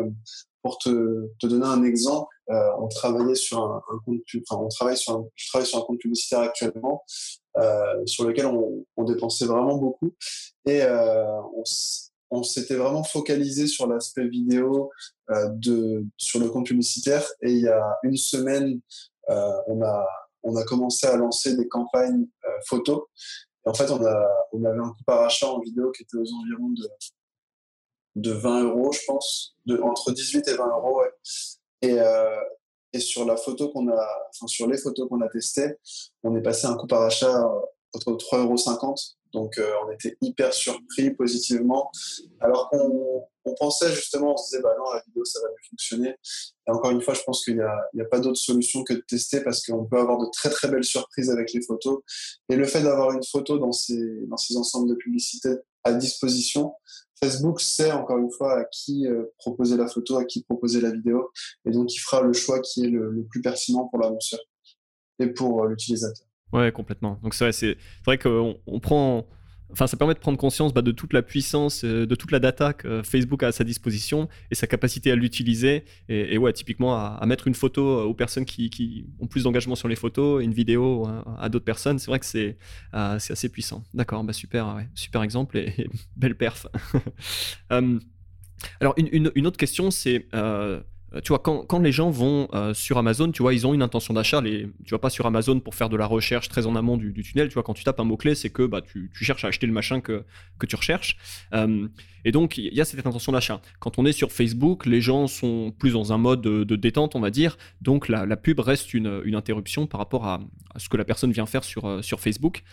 Speaker 2: pour te, donner un exemple, euh, on travaillait sur un, compte, enfin, on travaille sur un, compte publicitaire actuellement sur lequel on, on, dépensait vraiment beaucoup et on, on s'était vraiment focalisé sur l'aspect vidéo euh, de, sur le compte publicitaire. Et il y a une semaine, euh, on, a, on a commencé à lancer des campagnes euh, photos. Et en fait, on, a, on avait un coup par achat en vidéo qui était aux environs de, de 20 euros, je pense, de, entre 18 et 20 euros. Et, euh, et sur la photo qu'on a, enfin, sur les photos qu'on a testées, on est passé un coup par achat entre 3,50 euros donc, euh, on était hyper surpris positivement. Alors qu'on on pensait justement, on se disait, bah non, la vidéo, ça va mieux fonctionner. Et encore une fois, je pense qu'il n'y a, pas d'autre solution que de tester parce qu'on peut avoir de très, très belles surprises avec les photos. Et le fait d'avoir une photo dans ces, dans ces ensembles de publicité à disposition, Facebook sait encore une fois à qui euh, proposer la photo, à qui proposer la vidéo. Et donc, il fera le choix qui est le, plus pertinent pour l'annonceur et pour euh, l'utilisateur.
Speaker 1: Ouais, complètement. Donc c'est vrai, c'est vrai qu'on on prend, enfin ça permet de prendre conscience bah, de toute la puissance, euh, de toute la data que Facebook a à sa disposition et sa capacité à l'utiliser. Et, ouais, typiquement à, mettre une photo euh, aux personnes qui, ont plus d'engagement sur les photos, une vidéo à, d'autres personnes. C'est vrai que c'est euh, assez puissant. D'accord, bah super, super exemple et, belle perf. alors une, autre question, c'est tu vois, quand, quand, les gens vont sur Amazon, tu vois, ils ont une intention d'achat. Les, tu vas pas sur Amazon pour faire de la recherche très en amont du, tunnel. Tu vois, quand tu tapes un mot-clé, c'est que bah, tu, tu, cherches à acheter le machin que, que tu recherches. et donc, il y a cette intention d'achat. Quand on est sur Facebook, les gens sont plus dans un mode de, détente, on va dire. Donc, la, la pub reste une, une, interruption par rapport à, ce que la personne vient faire sur, sur Facebook.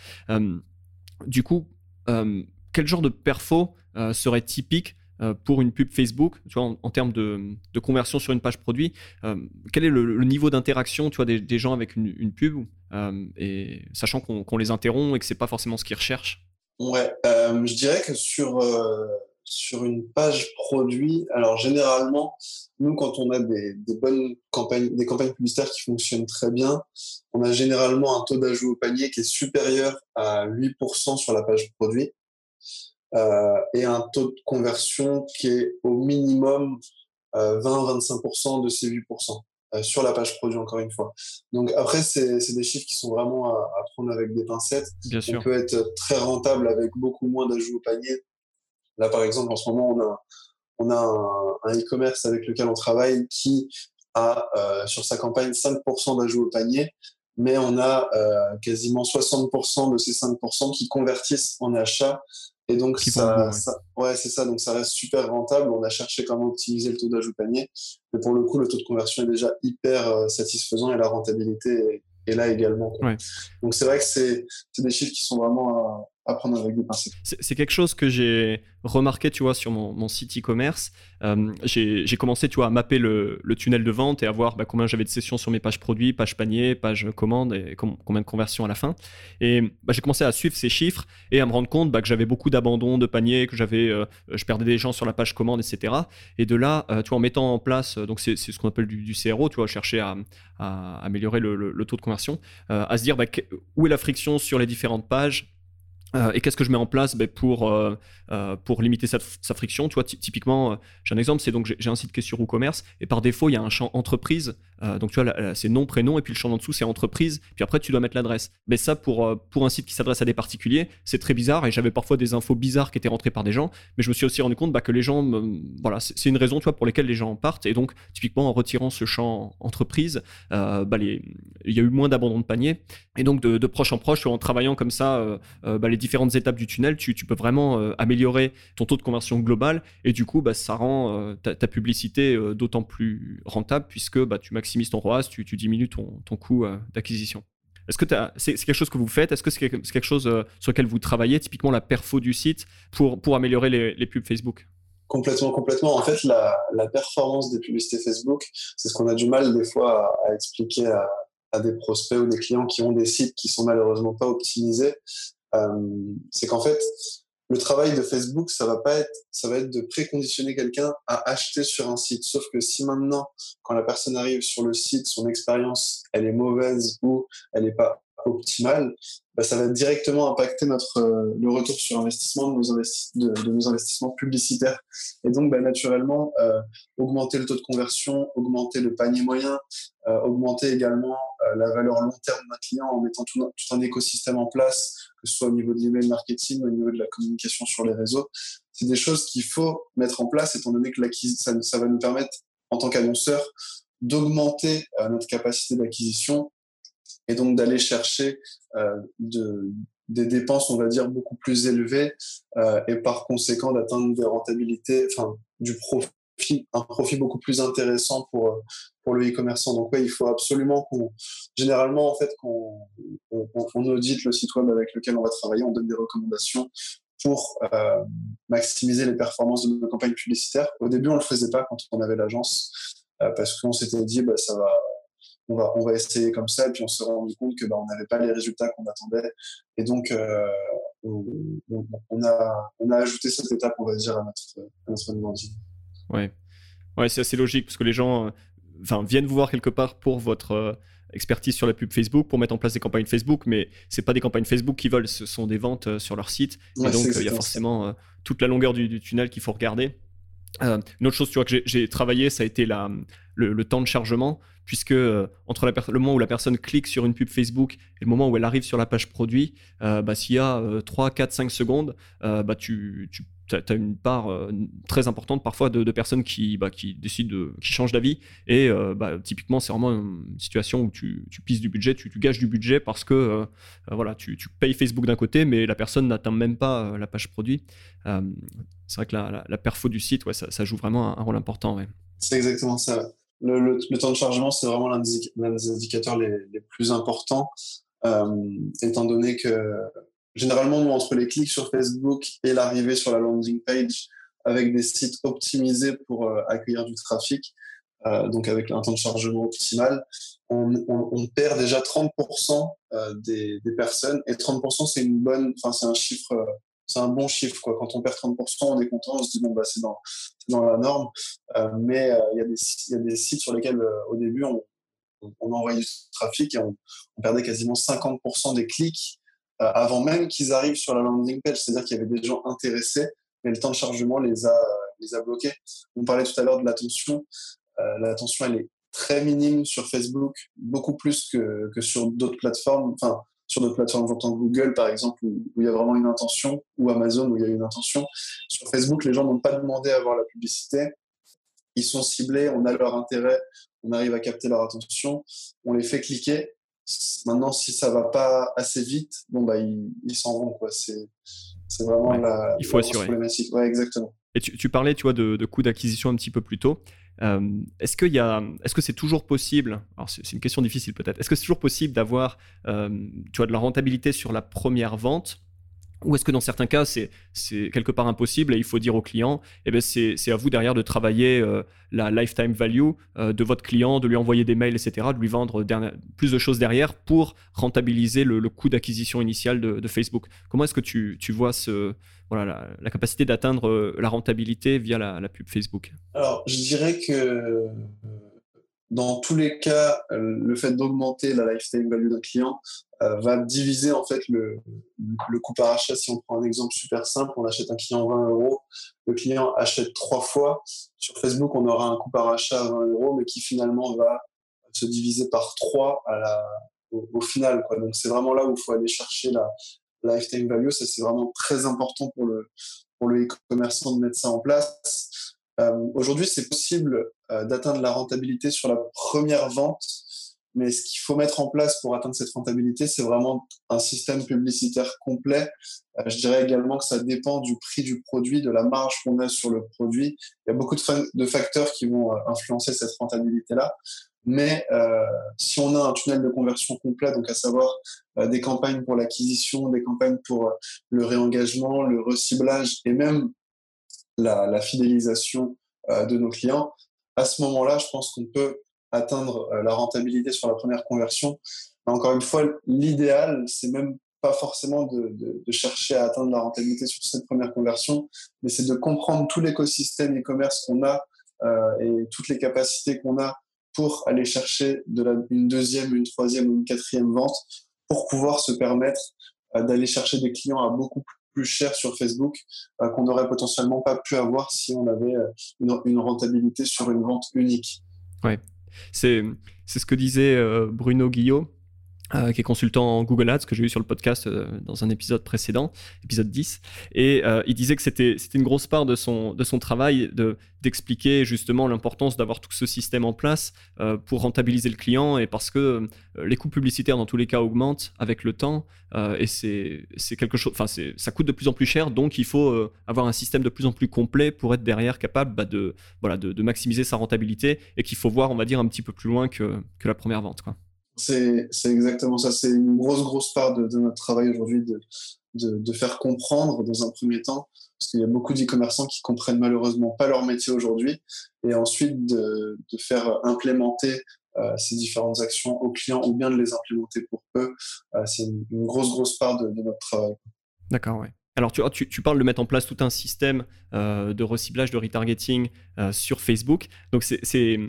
Speaker 1: du coup, quel genre de perfo serait typique euh, pour une pub Facebook, en, termes de, conversion sur une page produit, euh, quel est le, niveau d'interaction, des, gens avec une, pub, euh, et sachant qu'on les interrompt et que c'est pas forcément ce qu'ils recherchent?
Speaker 2: Ouais, je dirais que sur une page produit, alors généralement, nous, quand on a des, des, bonnes campagnes, des campagnes publicitaires qui fonctionnent très bien, on a généralement un taux d'ajout au panier qui est supérieur à 8% sur la page produit. Euh, et un taux de conversion qui est au minimum 20-25% euh, de ces 8%. Euh, sur la page produit encore une fois. Donc après, c'est des chiffres qui sont vraiment à, prendre avec des pincettes.
Speaker 1: Bien
Speaker 2: on peut être très rentable avec beaucoup moins d'ajouts au panier. Là, par exemple, en ce moment, on a, on a un e-commerce avec lequel on travaille qui a sur sa campagne 5% d'ajouts au panier, mais on a quasiment 60% de ces 5% qui convertissent en achats et donc, ça, ouais, c'est ça. Donc, ça reste super rentable. On a cherché comment optimiser le taux d'ajout panier. Mais pour le coup, le taux de conversion est déjà hyper euh, satisfaisant et la rentabilité est, là également. Donc, c'est vrai que c'est des chiffres qui sont vraiment
Speaker 1: C'est quelque chose que j'ai remarqué, tu vois, sur mon, site e-commerce. Euh, j'ai commencé, tu vois, à mapper le, tunnel de vente et à voir bah, combien j'avais de sessions sur mes pages produits, pages panier, pages commandes et combien de conversions à la fin. Et bah, j'ai commencé à suivre ces chiffres et à me rendre compte bah, que j'avais beaucoup d'abandon de panier, que j'avais, euh, je perdais des gens sur la page commande, etc. Et de là, euh, tu vois, en mettant en place, donc c'est ce qu'on appelle du, CRO, tu vois, chercher à, améliorer le, taux de conversion, à se dire où est la friction sur les différentes pages euh, et qu'est-ce que je mets en place ben, pour, euh, euh, pour limiter sa, friction Tu vois, typiquement, j'ai un exemple, c'est donc j'ai un site qui est sur WooCommerce et par défaut, il y a un champ entreprise. donc tu vois, c'est nom, prénom et puis le champ en dessous, c'est entreprise. Puis après, tu dois mettre l'adresse. Mais ça, pour, pour un site qui s'adresse à des particuliers, c'est très bizarre et j'avais parfois des infos bizarres qui étaient rentrées par des gens. Mais je me suis aussi rendu compte bah, que les gens, voilà, c'est une raison pour laquelle les gens partent. Et donc, typiquement, en retirant ce champ entreprise, bah, il y a eu moins d'abandon de panier. Et donc, de, proche en proche, en travaillant comme ça, bah, les différentes étapes du tunnel, tu, peux vraiment euh, améliorer ton taux de conversion global et du coup, bah, ça rend euh, ta, publicité euh, d'autant plus rentable puisque bah, tu maximises ton ROAS, tu, diminues ton, coût d'acquisition. Est-ce que c'est quelque chose que vous faites? Est-ce que c'est quelque chose sur lequel vous travaillez, typiquement la perfo du site, pour, pour améliorer les, pubs Facebook
Speaker 2: Complètement, complètement. En fait, la, performance des publicités Facebook, c'est ce qu'on a du mal des fois à, expliquer à, à, des prospects ou des clients qui ont des sites qui sont malheureusement pas optimisés. Euh, c'est qu'en fait, le travail de Facebook, ça va pas être, ça va être de préconditionner quelqu'un à acheter sur un site. Sauf que si maintenant, quand la personne arrive sur le site, son expérience, elle est mauvaise ou elle n'est pas optimale, bah, ça va directement impacter notre, euh, le retour sur investissement de nos, investissements publicitaires. Et donc, bah, naturellement, euh, augmenter le taux de conversion, augmenter le panier moyen, euh, augmenter également la valeur long terme d'un client en mettant tout, un écosystème en place, que ce soit au niveau de l'email marketing, au niveau de la communication sur les réseaux. C'est des choses qu'il faut mettre en place étant donné que ça, ça va nous permettre, en tant qu'annonceur, d'augmenter notre capacité d'acquisition et donc d'aller chercher euh, de, des dépenses, on va dire, beaucoup plus élevées euh, et par conséquent d'atteindre des rentabilités, enfin du profit, un profit beaucoup plus intéressant pour, pour le e-commerçant. Donc oui, il faut absolument qu'on, généralement en fait, qu'on on, on audite le site web avec lequel on va travailler, on donne des recommandations pour euh, maximiser les performances de nos campagnes publicitaires. Au début, on le faisait pas quand on avait l'agence euh, parce qu'on s'était dit bah, ça va on va, on va essayer comme ça. Et puis on s'est rendu compte que bah, on n'avait pas les résultats qu'on attendait. Et donc, euh, on, a, on a ajouté cette étape, on va dire, à notre, à notre
Speaker 1: Ouais, ouais c'est assez logique parce que les gens euh, enfin, viennent vous voir quelque part pour votre euh, expertise sur la pub Facebook, pour mettre en place des campagnes Facebook, mais c'est pas des campagnes Facebook qui veulent, ce sont des ventes sur leur site. et donc, il y a forcément toute la longueur du, tunnel qu'il faut regarder. une autre chose tu vois, que j'ai travaillé, ça a été la, le, temps de chargement puisque euh, entre le moment où la personne clique sur une pub Facebook et le moment où elle arrive sur la page produit, euh, bah, s'il y a 3, 4, 5 secondes, euh, bah, tu, tu as, une part euh, très importante parfois de, personnes qui, bah, qui décident, de, qui changent d'avis. Et euh, bah, typiquement, c'est vraiment une situation où tu, tu pisses du budget, tu, gages du budget parce que euh, voilà, tu, payes Facebook d'un côté, mais la personne n'atteint même pas la page produit. c'est vrai que la, la, perfo du site, ouais, ça, joue vraiment un, rôle important.
Speaker 2: C'est exactement ça. Le, le, temps de chargement, c'est vraiment l'un des, indicateurs les, les, plus importants, étant donné que généralement, nous, entre les clics sur Facebook et l'arrivée sur la landing page, avec des sites optimisés pour euh, accueillir du trafic, euh, donc avec un temps de chargement optimal, on, perd déjà 30% euh, des, personnes. Et 30%, c'est une bonne, enfin, c'est un chiffre, c'est un bon chiffre, quoi. Quand on perd 30%, on est content, on se dit, bon, bah, c'est dans, dans la norme. mais il y, y, a des sites sur lesquels, au début, on, on envoyait du trafic et on, on perdait quasiment 50% des clics euh, avant même qu'ils arrivent sur la landing page. C'est-à-dire qu'il y avait des gens intéressés, mais le temps de chargement les a, les a bloqués. On parlait tout à l'heure de l'attention. Euh, l'attention, elle est très minime sur Facebook, beaucoup plus que, que sur d'autres plateformes. Enfin, sur d'autres plateformes, j'entends Google par exemple, où, il y a vraiment une intention, ou Amazon où il y a une intention. Sur Facebook, les gens n'ont pas demandé à voir la publicité. Ils sont ciblés, on a leur intérêt, on arrive à capter leur attention, on les fait cliquer Maintenant, si ça va pas assez vite, bon bah ils, s'en vont quoi. C'est c'est vraiment la,
Speaker 1: il faut assurer.
Speaker 2: problématique. Ouais, exactement.
Speaker 1: Et tu, tu, parlais, tu vois, de, de coûts d'acquisition un petit peu plus tôt. Euh, est-ce que c'est toujours possible c'est une question difficile peut-être. Est-ce que c'est toujours possible d'avoir, euh, de la rentabilité sur la première vente? Ou est-ce que dans certains cas, c'est quelque part impossible et il faut dire au client, eh ben c'est à vous derrière de travailler euh, la lifetime value de votre client, de lui envoyer des mails, etc., de lui vendre plus de choses derrière pour rentabiliser le, coût d'acquisition initial de, Facebook. Comment est-ce que tu, vois ce, voilà, la, capacité d'atteindre euh, la rentabilité via la, pub Facebook
Speaker 2: Alors, je dirais que dans tous les cas, le fait d'augmenter la lifetime value d'un client euh, va diviser en fait le, le coût par achat. Si on prend un exemple super simple, on achète un client 20 euros, le client achète trois fois. Sur Facebook, on aura un coût par achat à 20 euros, mais qui finalement va se diviser par trois à la, au, final. Quoi. Donc c'est vraiment là où il faut aller chercher la, lifetime value. Ça, c'est vraiment très important pour le, pour le e-commerçant de mettre ça en place. Euh, Aujourd'hui, c'est possible euh, d'atteindre la rentabilité sur la première vente mais ce qu'il faut mettre en place pour atteindre cette rentabilité, c'est vraiment un système publicitaire complet. Euh, je dirais également que ça dépend du prix du produit, de la marge qu'on a sur le produit. Il y a beaucoup de, facteurs qui vont euh, influencer cette rentabilité-là. Mais euh, si on a un tunnel de conversion complet, donc à savoir des campagnes pour l'acquisition, des campagnes pour le réengagement, le reciblage et même la, la fidélisation de nos clients, à ce moment-là, je pense qu'on peut atteindre euh, la rentabilité sur la première conversion. Mais encore une fois, l'idéal, c'est même pas forcément de, de, chercher à atteindre la rentabilité sur cette première conversion, mais c'est de comprendre tout l'écosystème e-commerce qu'on a euh, et toutes les capacités qu'on a pour aller chercher de la, une deuxième, une troisième ou une quatrième vente pour pouvoir se permettre euh, d'aller chercher des clients à beaucoup plus cher sur Facebook euh, qu'on n'aurait potentiellement pas pu avoir si on avait une, une rentabilité sur une vente unique.
Speaker 1: Ouais. C'est ce que disait euh, Bruno Guillot, euh, qui est consultant en Google Ads, que j'ai eu sur le podcast euh, dans un épisode précédent, épisode 10. Et il disait que c'était une grosse part de son, de son travail d'expliquer justement l'importance d'avoir tout ce système en place pour rentabiliser le client et parce que les coûts publicitaires dans tous les cas augmentent avec le temps et c'est quelque chose, enfin ça coûte de plus en plus cher, donc il faut avoir un système de plus en plus complet pour être derrière capable bah, de, voilà, de, maximiser sa rentabilité et qu'il faut voir, on va dire, un petit peu plus loin que, que la première vente. Quoi.
Speaker 2: C'est exactement ça. C'est une grosse, grosse part de, notre travail aujourd'hui de, de, faire comprendre dans un premier temps, parce qu'il y a beaucoup d'e-commerçants qui comprennent malheureusement pas leur métier aujourd'hui, et ensuite de, de faire implémenter euh, ces différentes actions aux clients ou bien de les implémenter pour eux. Euh, c'est une, grosse, grosse part de, notre travail.
Speaker 1: D'accord, ouais. Alors, tu, parles de mettre en place tout un système euh, de reciblage, de retargeting sur Facebook. Donc, c'est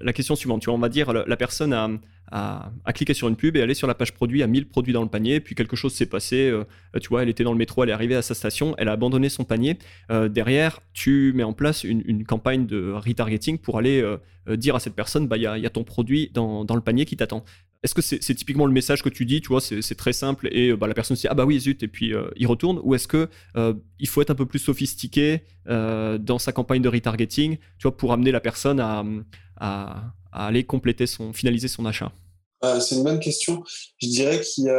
Speaker 1: la question suivante. Tu vois, on va dire, la, la personne a, à, cliquer sur une pub et aller sur la page produit, à 1000 produits dans le panier, puis quelque chose s'est passé, euh, tu vois, elle était dans le métro, elle est arrivée à sa station, elle a abandonné son panier. Euh, derrière, tu mets en place une, campagne de retargeting pour aller euh, dire à cette personne, bah, il y, a, ton produit dans, le panier qui t'attend. Est-ce que c'est typiquement le message que tu dis, tu vois, c'est très simple et bah, la personne se dit ah bah oui zut et puis il retourne? Ou est-ce que il faut être un peu plus sophistiqué dans sa campagne de retargeting, tu vois, pour amener la personne à, aller compléter son, finaliser son achat?
Speaker 2: C'est une bonne question. Je dirais qu'il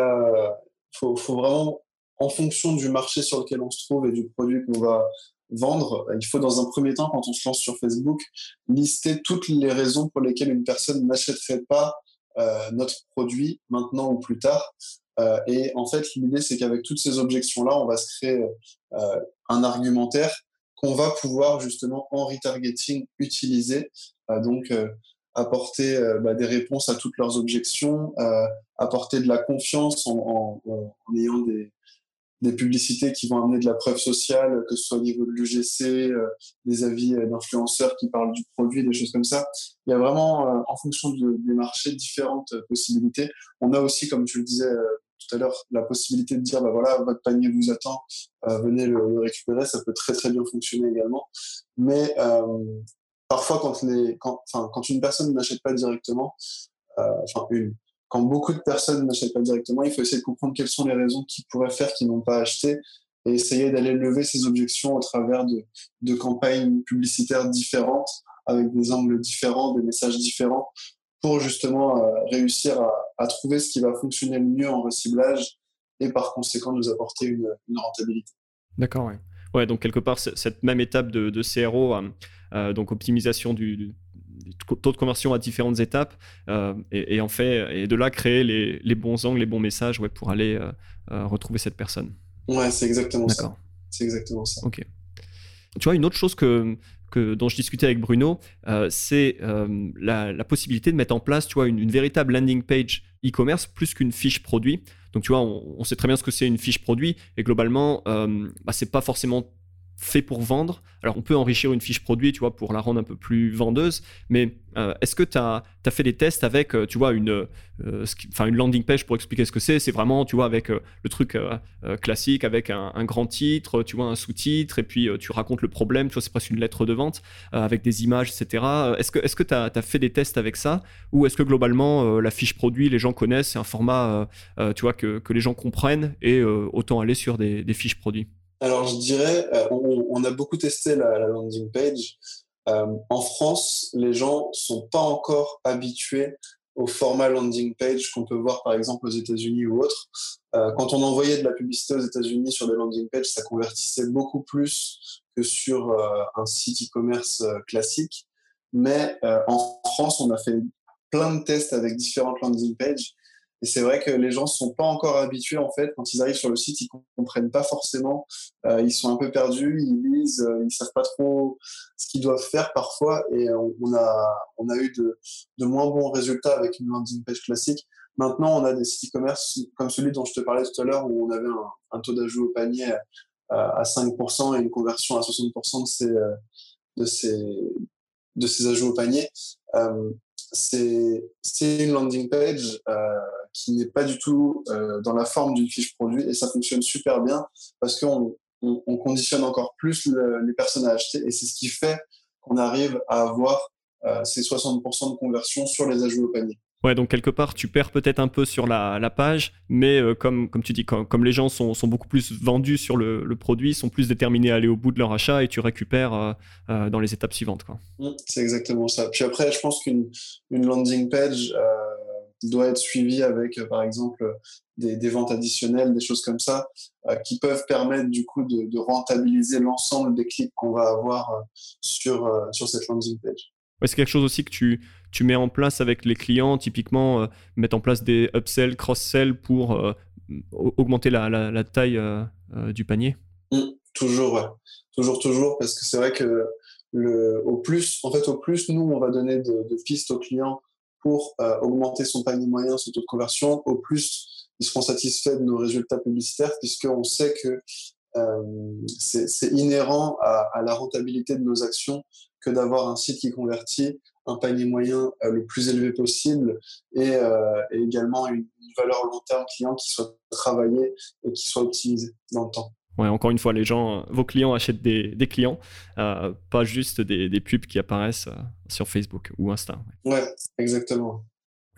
Speaker 2: faut, faut vraiment en fonction du marché sur lequel on se trouve et du produit qu'on va vendre, il faut dans un premier temps, quand on se lance sur Facebook, lister toutes les raisons pour lesquelles une personne n'achèterait pas euh, notre produit maintenant ou plus tard. Euh, et en fait, l'idée, c'est qu'avec toutes ces objections-là, on va se créer euh, un argumentaire qu'on va pouvoir justement en retargeting utiliser. donc, apporter bah, des réponses à toutes leurs objections, apporter de la confiance en ayant des, des publicités qui vont amener de la preuve sociale, que ce soit au niveau de l'UGC, euh, des avis euh, d'influenceurs qui parlent du produit, des choses comme ça. Il y a vraiment, euh, en fonction des marchés, différentes possibilités. On a aussi, comme tu le disais tout à l'heure, la possibilité de dire, bah voilà, votre panier vous attend, venez le, récupérer. Ça peut très très bien fonctionner également. Mais parfois, quand, les, quand, quand une personne n'achète pas directement, enfin une, quand beaucoup de personnes n'achètent pas directement, il faut essayer de comprendre quelles sont les raisons qui pourraient faire qu'ils n'ont pas acheté et essayer d'aller lever ces objections au travers de, de, campagnes publicitaires différentes, avec des angles différents, des messages différents, pour justement euh, réussir à, trouver ce qui va fonctionner le mieux en reciblage et par conséquent nous apporter une, rentabilité.
Speaker 1: D'accord, ouais. Ouais, donc quelque part, cette même étape de, de CRO, euh, euh, donc optimisation du, taux de conversion à différentes étapes euh, et, en fait et de là créer les, bons angles, les bons messages ouais, pour aller euh, euh, retrouver cette personne.
Speaker 2: Ouais, c'est exactement ça. C'est exactement ça.
Speaker 1: Ok. Tu vois, une autre chose que, que dont je discutais avec Bruno, c'est la, possibilité de mettre en place, tu vois, une, véritable landing page e-commerce plus qu'une fiche produit. Donc, tu vois, on, sait très bien ce que c'est une fiche produit et globalement, bah, c'est pas forcément fait pour vendre. Alors, on peut enrichir une fiche produit, tu vois, pour la rendre un peu plus vendeuse, mais euh, est-ce que tu as, fait des tests avec, euh, tu vois, une, euh, une landing page pour expliquer ce que c'est? C'est vraiment, tu vois, avec le truc classique, avec un, grand titre, tu vois, un sous-titre, et puis tu racontes le problème, tu vois, c'est presque une lettre de vente, avec des images, etc. Est-ce que tu as, fait des tests avec ça? Ou est-ce que globalement, la fiche produit, les gens connaissent, c'est un format, tu vois, que, les gens comprennent, et autant aller sur des fiches produits?
Speaker 2: Alors, je dirais, euh, on, a beaucoup testé la, landing page. Euh, en France, les gens sont pas encore habitués au format landing page qu'on peut voir par exemple aux États-Unis ou autres. Euh, quand on envoyait de la publicité aux États-Unis sur des landing pages, ça convertissait beaucoup plus que sur un site e-commerce classique. Mais en France, on a fait plein de tests avec différentes landing pages et c'est vrai que les gens ne sont pas encore habitués, en fait, quand ils arrivent sur le site, ils ne comprennent pas forcément, euh, ils sont un peu perdus, ils lisent, euh, ils savent pas trop ce qu'ils doivent faire parfois, et on, a, on a eu de, de, moins bons résultats avec une landing page classique. Maintenant, on a des sites e-commerce comme celui dont je te parlais tout à l'heure, où on avait un, taux d'ajout au panier euh, à 5% et une conversion à 60% de ces, de, ces, de ces ajouts au panier. C'est une landing page qui n'est pas du tout euh, dans la forme d'une fiche produit et ça fonctionne super bien parce qu'on on, conditionne encore plus les personnes à acheter et c'est ce qui fait qu'on arrive à avoir euh, ces 60% de conversion sur les ajouts au panier.
Speaker 1: Ouais, donc quelque part, tu perds peut-être un peu sur la, page, mais euh, comme, comme tu dis, comme, les gens sont, sont, beaucoup plus vendus sur le, produit, sont plus déterminés à aller au bout de leur achat et tu récupères dans les étapes suivantes.
Speaker 2: Mmh, c'est exactement ça. Puis après, je pense qu'une une landing page, doit être suivi avec, euh, par exemple, des, ventes additionnelles, des choses comme ça, euh, qui peuvent permettre du coup de, de rentabiliser l'ensemble des clics qu'on va avoir euh, sur, sur cette landing page.
Speaker 1: Ouais, c'est quelque chose aussi que tu, mets en place avec les clients, typiquement mettre en place des upsell, cross-sell pour augmenter la, taille du panier.
Speaker 2: Mmh, toujours, ouais. toujours, toujours, parce que c'est vrai que le, au plus, en fait, au plus nous on va donner de, pistes aux clients pour euh, augmenter son panier moyen, son taux de conversion, au plus ils seront satisfaits de nos résultats publicitaires, puisqu'on sait que euh, c'est inhérent à, la rentabilité de nos actions que d'avoir un site qui convertit un panier moyen euh, le plus élevé possible et, également une, une, valeur long terme client qui soit travaillée et qui soit optimisée dans le temps.
Speaker 1: Ouais, encore une fois, les gens, vos clients achètent des, des clients, euh, pas juste des, des, pubs qui apparaissent euh, sur Facebook ou Insta.
Speaker 2: Ouais, exactement.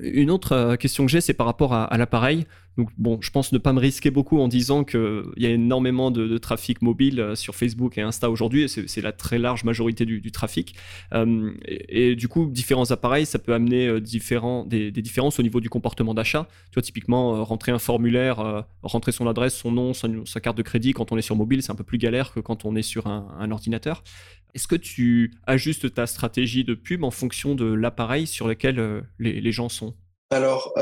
Speaker 1: Une autre question que j'ai, c'est par rapport à l'appareil. Donc bon, je pense ne pas me risquer beaucoup en disant qu'il y a énormément de, trafic mobile euh, sur Facebook et Insta aujourd'hui, et c'est la très large majorité du, trafic. Euh, et, du coup, différents appareils, ça peut amener euh, différents, des, différences au niveau du comportement d'achat. Tu vois, typiquement, rentrer un formulaire, rentrer son adresse, son nom, sa, carte de crédit quand on est sur mobile, c'est un peu plus galère que quand on est sur un, ordinateur. Est-ce que tu ajustes ta stratégie de pub en fonction de l'appareil sur lequel les, les, gens sont?
Speaker 2: Alors,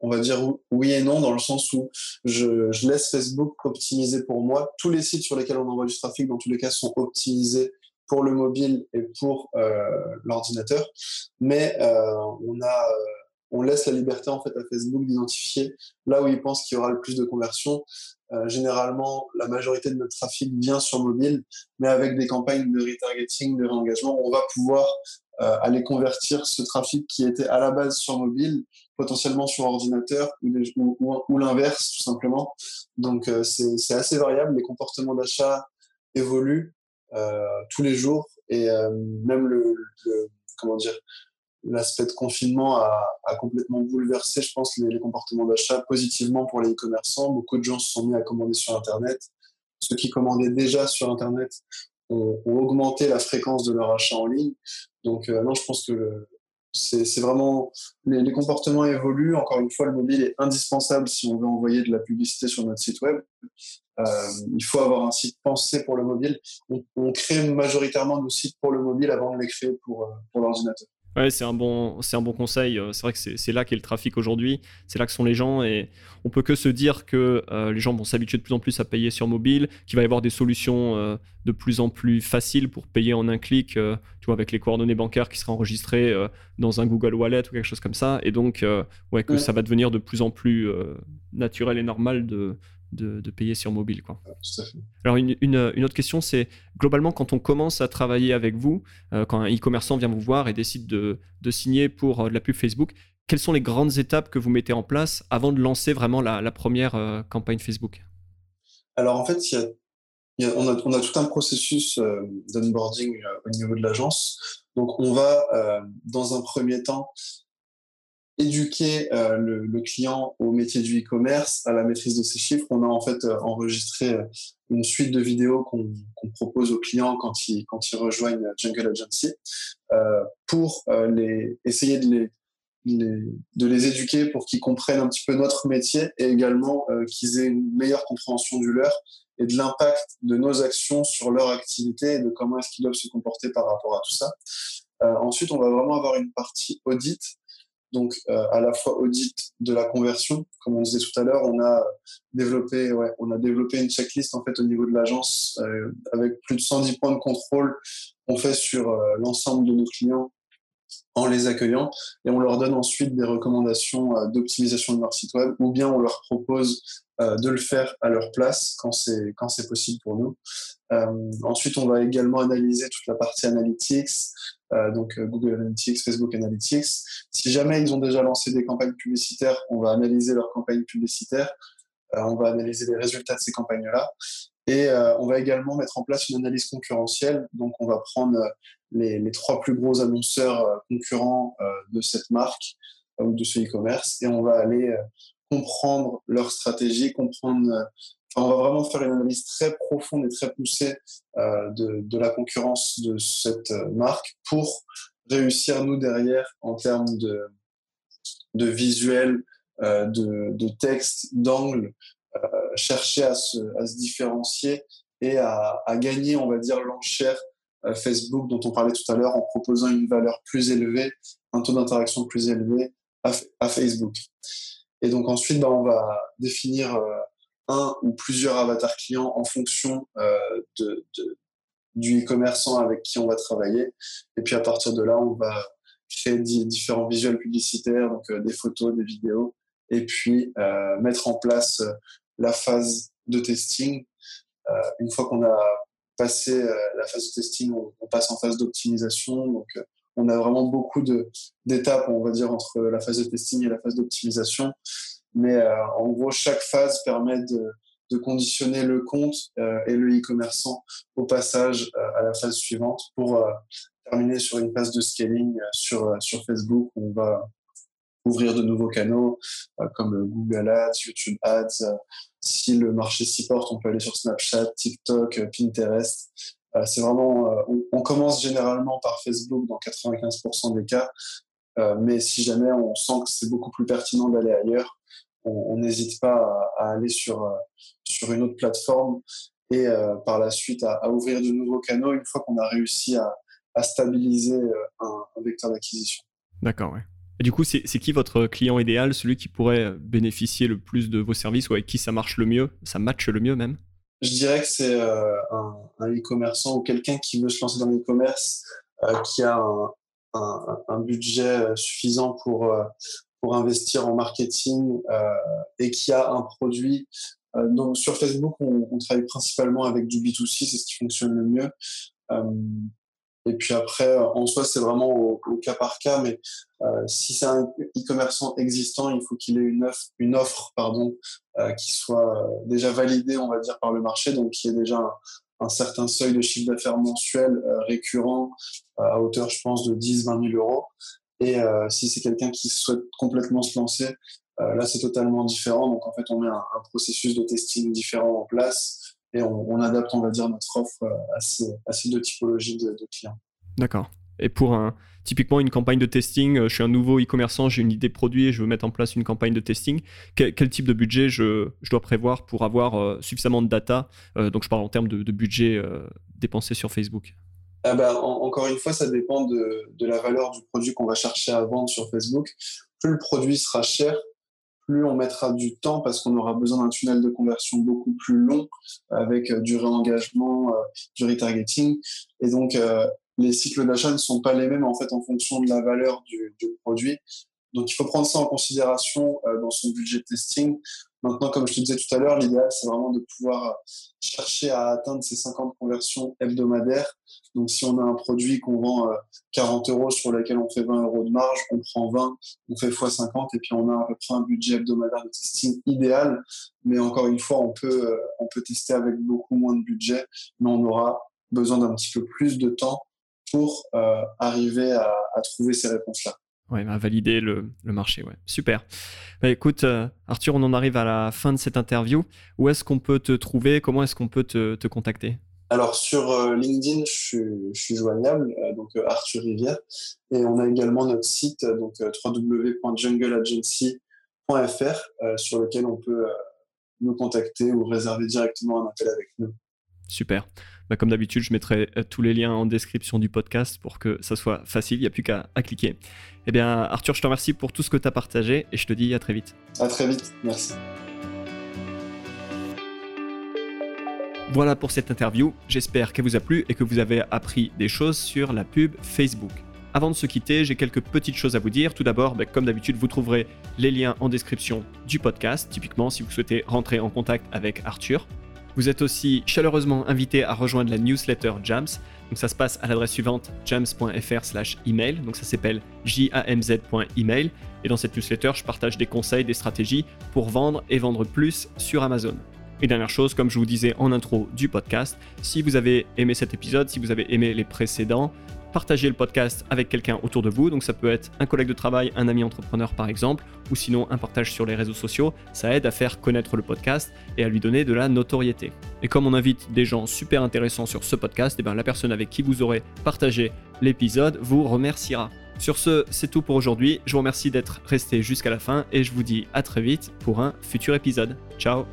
Speaker 2: on va dire oui et non, dans le sens où je, laisse Facebook optimiser pour moi. Tous les sites sur lesquels on envoie du trafic, dans tous les cas, sont optimisés pour le mobile et pour euh, l'ordinateur. Mais euh, on, a, euh, on laisse la liberté en fait à Facebook d'identifier là où il pense qu'il y aura le plus de conversion. généralement, la majorité de notre trafic vient sur mobile, mais avec des campagnes de retargeting, de réengagement, on va pouvoir euh, aller convertir ce trafic qui était à la base sur mobile, potentiellement sur ordinateur ou, l'inverse tout simplement. Donc euh, c'est assez variable. Les comportements d'achat évoluent euh, tous les jours et même le, comment dire l'aspect de confinement a, complètement bouleversé, je pense, les, comportements d'achat positivement pour les e-commerçants. Beaucoup de gens se sont mis à commander sur Internet. Ceux qui commandaient déjà sur Internet ont, augmenté la fréquence de leur achat en ligne. Donc, euh, non, je pense que c'est vraiment les, comportements évoluent. Encore une fois, le mobile est indispensable si on veut envoyer de la publicité sur notre site web. Euh, il faut avoir un site pensé pour le mobile. On, crée majoritairement nos sites pour le mobile avant de les créer pour, euh, pour l'ordinateur.
Speaker 1: Ouais, c'est un bon, c'est un bon conseil. Euh, c'est vrai que c'est là qu'est le trafic aujourd'hui. C'est là que sont les gens et on peut que se dire que euh, les gens vont s'habituer de plus en plus à payer sur mobile, qu'il va y avoir des solutions euh, de plus en plus faciles pour payer en un clic, tu vois, avec les coordonnées bancaires qui seraient enregistrées dans un Google Wallet ou quelque chose comme ça. Et donc, ouais, que ça va devenir de plus en plus naturel et normal de, de, payer sur mobile. Quoi. Alors une, une, autre question, c'est globalement quand on commence à travailler avec vous, euh, quand un e-commerçant vient vous voir et décide de, de signer pour euh, de la pub Facebook, quelles sont les grandes étapes que vous mettez en place avant de lancer vraiment la, la première euh, campagne Facebook?
Speaker 2: Alors en fait, y a, on, a, on, a, tout un processus d'onboarding au niveau de l'agence. Donc on va dans un premier temps éduquer euh, le, client au métier du e-commerce, à la maîtrise de ses chiffres. On a en fait euh, enregistré euh, une suite de vidéos qu'on propose aux clients quand ils, quand ils rejoignent Jungle Agency pour les, essayer de les, de les éduquer pour qu'ils comprennent un petit peu notre métier et également qu'ils aient une meilleure compréhension du leur et de l'impact de nos actions sur leur activité et de comment est-ce qu'ils doivent se comporter par rapport à tout ça. ensuite, on va vraiment avoir une partie audit donc euh, à la fois audit de la conversion, comme on disait tout à l'heure, on a développé, ouais, on a développé une checklist en fait au niveau de l'agence euh, avec plus de 110 points de contrôle qu'on fait sur euh, l'ensemble de nos clients en les accueillant et on leur donne ensuite des recommandations d'optimisation de leur site web ou bien on leur propose de le faire à leur place quand c'est quand c'est possible pour nous. ensuite, on va également analyser toute la partie analytics, euh, donc euh, Google Analytics, Facebook Analytics. Si jamais ils ont déjà lancé des campagnes publicitaires, on va analyser leurs campagnes publicitaires, euh, on va analyser les résultats de ces campagnes-là. Et on va également mettre en place une analyse concurrentielle. Donc, on va prendre les, les trois plus gros annonceurs concurrents de cette marque ou de ce e-commerce et on va aller comprendre leur stratégie, comprendre on va vraiment faire une analyse très profonde et très poussée euh, de, la concurrence de cette euh, marque pour réussir, nous, derrière, en termes de, de visuel, euh, de, de, texte, d'angle, chercher à se, à se, différencier et à, gagner, on va dire, l'enchère Facebook dont on parlait tout à l'heure en proposant une valeur plus élevée, un taux d'interaction plus élevé à, Facebook. Et donc ensuite, bah, on va définir un ou plusieurs avatars clients en fonction euh, de, du e-commerçant avec qui on va travailler. Et puis à partir de là, on va créer différents visuels publicitaires, donc euh, des photos, des vidéos, et puis euh, mettre en place la phase de testing. une fois qu'on a passé la phase de testing, on passe en phase d'optimisation. Donc on a vraiment beaucoup d'étapes, on va dire, entre la phase de testing et la phase d'optimisation. Mais euh, en gros, chaque phase permet de, conditionner le compte euh, et le e-commerçant au passage euh, à la phase suivante pour terminer sur une phase de scaling sur, sur Facebook où on va ouvrir de nouveaux canaux comme Google Ads, YouTube Ads. si le marché s'y porte, on peut aller sur Snapchat, TikTok, Pinterest. c'est vraiment, on, commence généralement par Facebook dans 95% des cas, mais si jamais on sent que c'est beaucoup plus pertinent d'aller ailleurs, on n'hésite pas à, aller sur, sur une autre plateforme et par la suite à, ouvrir de nouveaux canaux une fois qu'on a réussi à, à stabiliser un, un vecteur d'acquisition.
Speaker 1: D'accord, ouais. Et du coup, c'est qui votre client idéal, celui qui pourrait bénéficier le plus de vos services ou avec qui ça marche le mieux, ça matche le mieux même?
Speaker 2: Je dirais que c'est euh, un e-commerçant ou quelqu'un qui veut se lancer dans l'e-commerce, euh, qui a un, budget euh, suffisant pour, pour investir en marketing et qui a un produit. donc sur Facebook, on, travaille principalement avec du B2C, c'est ce qui fonctionne le mieux. Et puis après, euh, en soi, c'est vraiment au, cas par cas. Mais euh, si c'est un e-commerçant existant, il faut qu'il ait une offre, pardon, euh, qui soit euh, déjà validée, on va dire, par le marché, donc qui ait déjà un, certain seuil de chiffre d'affaires mensuel euh, récurrent à hauteur, je pense, de 10-20 000 euros. Et si c'est quelqu'un qui souhaite complètement se lancer, là, c'est totalement différent. Donc, en fait, on met un, processus de testing différent en place et on, adapte, on va dire, notre offre à ces, deux typologies de, clients.
Speaker 1: D'accord. Et pour un, typiquement une campagne de testing, euh, je suis un nouveau e-commerçant, j'ai une idée de produit et je veux mettre en place une campagne de testing. Quel, type de budget je, dois prévoir pour avoir euh, suffisamment de data euh, Donc je parle en termes de, budget dépensé sur Facebook?
Speaker 2: Ah bah, encore une fois, ça dépend de, la valeur du produit qu'on va chercher à vendre sur Facebook. Plus le produit sera cher, plus on mettra du temps parce qu'on aura besoin d'un tunnel de conversion beaucoup plus long avec euh, du réengagement, euh, du retargeting. Et donc, euh, les cycles d'achat ne sont pas les mêmes en fait en fonction de la valeur du, du produit. Donc, il faut prendre ça en considération dans son budget testing. Maintenant, comme je te disais tout à l'heure, l'idéal, c'est vraiment de pouvoir chercher à atteindre ces 50 conversions hebdomadaires. Donc, si on a un produit qu'on vend 40 euros sur lequel on fait 20 euros de marge, on prend 20, on fait x 50 et puis on a à peu près un budget hebdomadaire de testing idéal. Mais encore une fois, on peut, on peut tester avec beaucoup moins de budget, mais on aura besoin d'un petit peu plus de temps pour arriver à, à trouver ces réponses-là.
Speaker 1: Ouais, à valider le, le, marché, ouais. Super. Bah, écoute, euh, Arthur, on en arrive à la fin de cette interview. Où est-ce qu'on peut te trouver? Comment est-ce qu'on peut te, te, contacter?
Speaker 2: Alors, sur euh, LinkedIn, je suis, je suis joignable, euh, donc Arthur Rivière. Et on a également notre site, donc www.jungleagency.fr, sur lequel on peut nous contacter ou réserver directement un appel avec nous.
Speaker 1: Super. Bah, comme d'habitude, je mettrai euh, tous les liens en description du podcast pour que ça soit facile, il n'y a plus qu'à cliquer. Eh bien, Arthur, je te remercie pour tout ce que tu as partagé et je te dis à très vite.
Speaker 2: À très vite, merci.
Speaker 1: Voilà pour cette interview, j'espère qu'elle vous a plu et que vous avez appris des choses sur la pub Facebook. Avant de se quitter, j'ai quelques petites choses à vous dire. Tout d'abord, bah, comme d'habitude, vous trouverez les liens en description du podcast, typiquement si vous souhaitez rentrer en contact avec Arthur. Vous êtes aussi chaleureusement invité à rejoindre la newsletter Jams. Donc ça se passe à l'adresse suivante jams.fr/email. Donc ça s'appelle jamz.email. Et dans cette newsletter, je partage des conseils, des stratégies pour vendre et vendre plus sur Amazon. Et dernière chose, comme je vous disais en intro du podcast, si vous avez aimé cet épisode, si vous avez aimé les précédents, partagez le podcast avec quelqu'un autour de vous. Donc ça peut être un collègue de travail, un ami entrepreneur par exemple, ou sinon un partage sur les réseaux sociaux. Ça aide à faire connaître le podcast et à lui donner de la notoriété. Et comme on invite des gens super intéressants sur ce podcast, et eh bien la personne avec qui vous aurez partagé l'épisode vous remerciera. Sur ce, c'est tout pour aujourd'hui. Je vous remercie d'être resté jusqu'à la fin et je vous dis à très vite pour un futur épisode. Ciao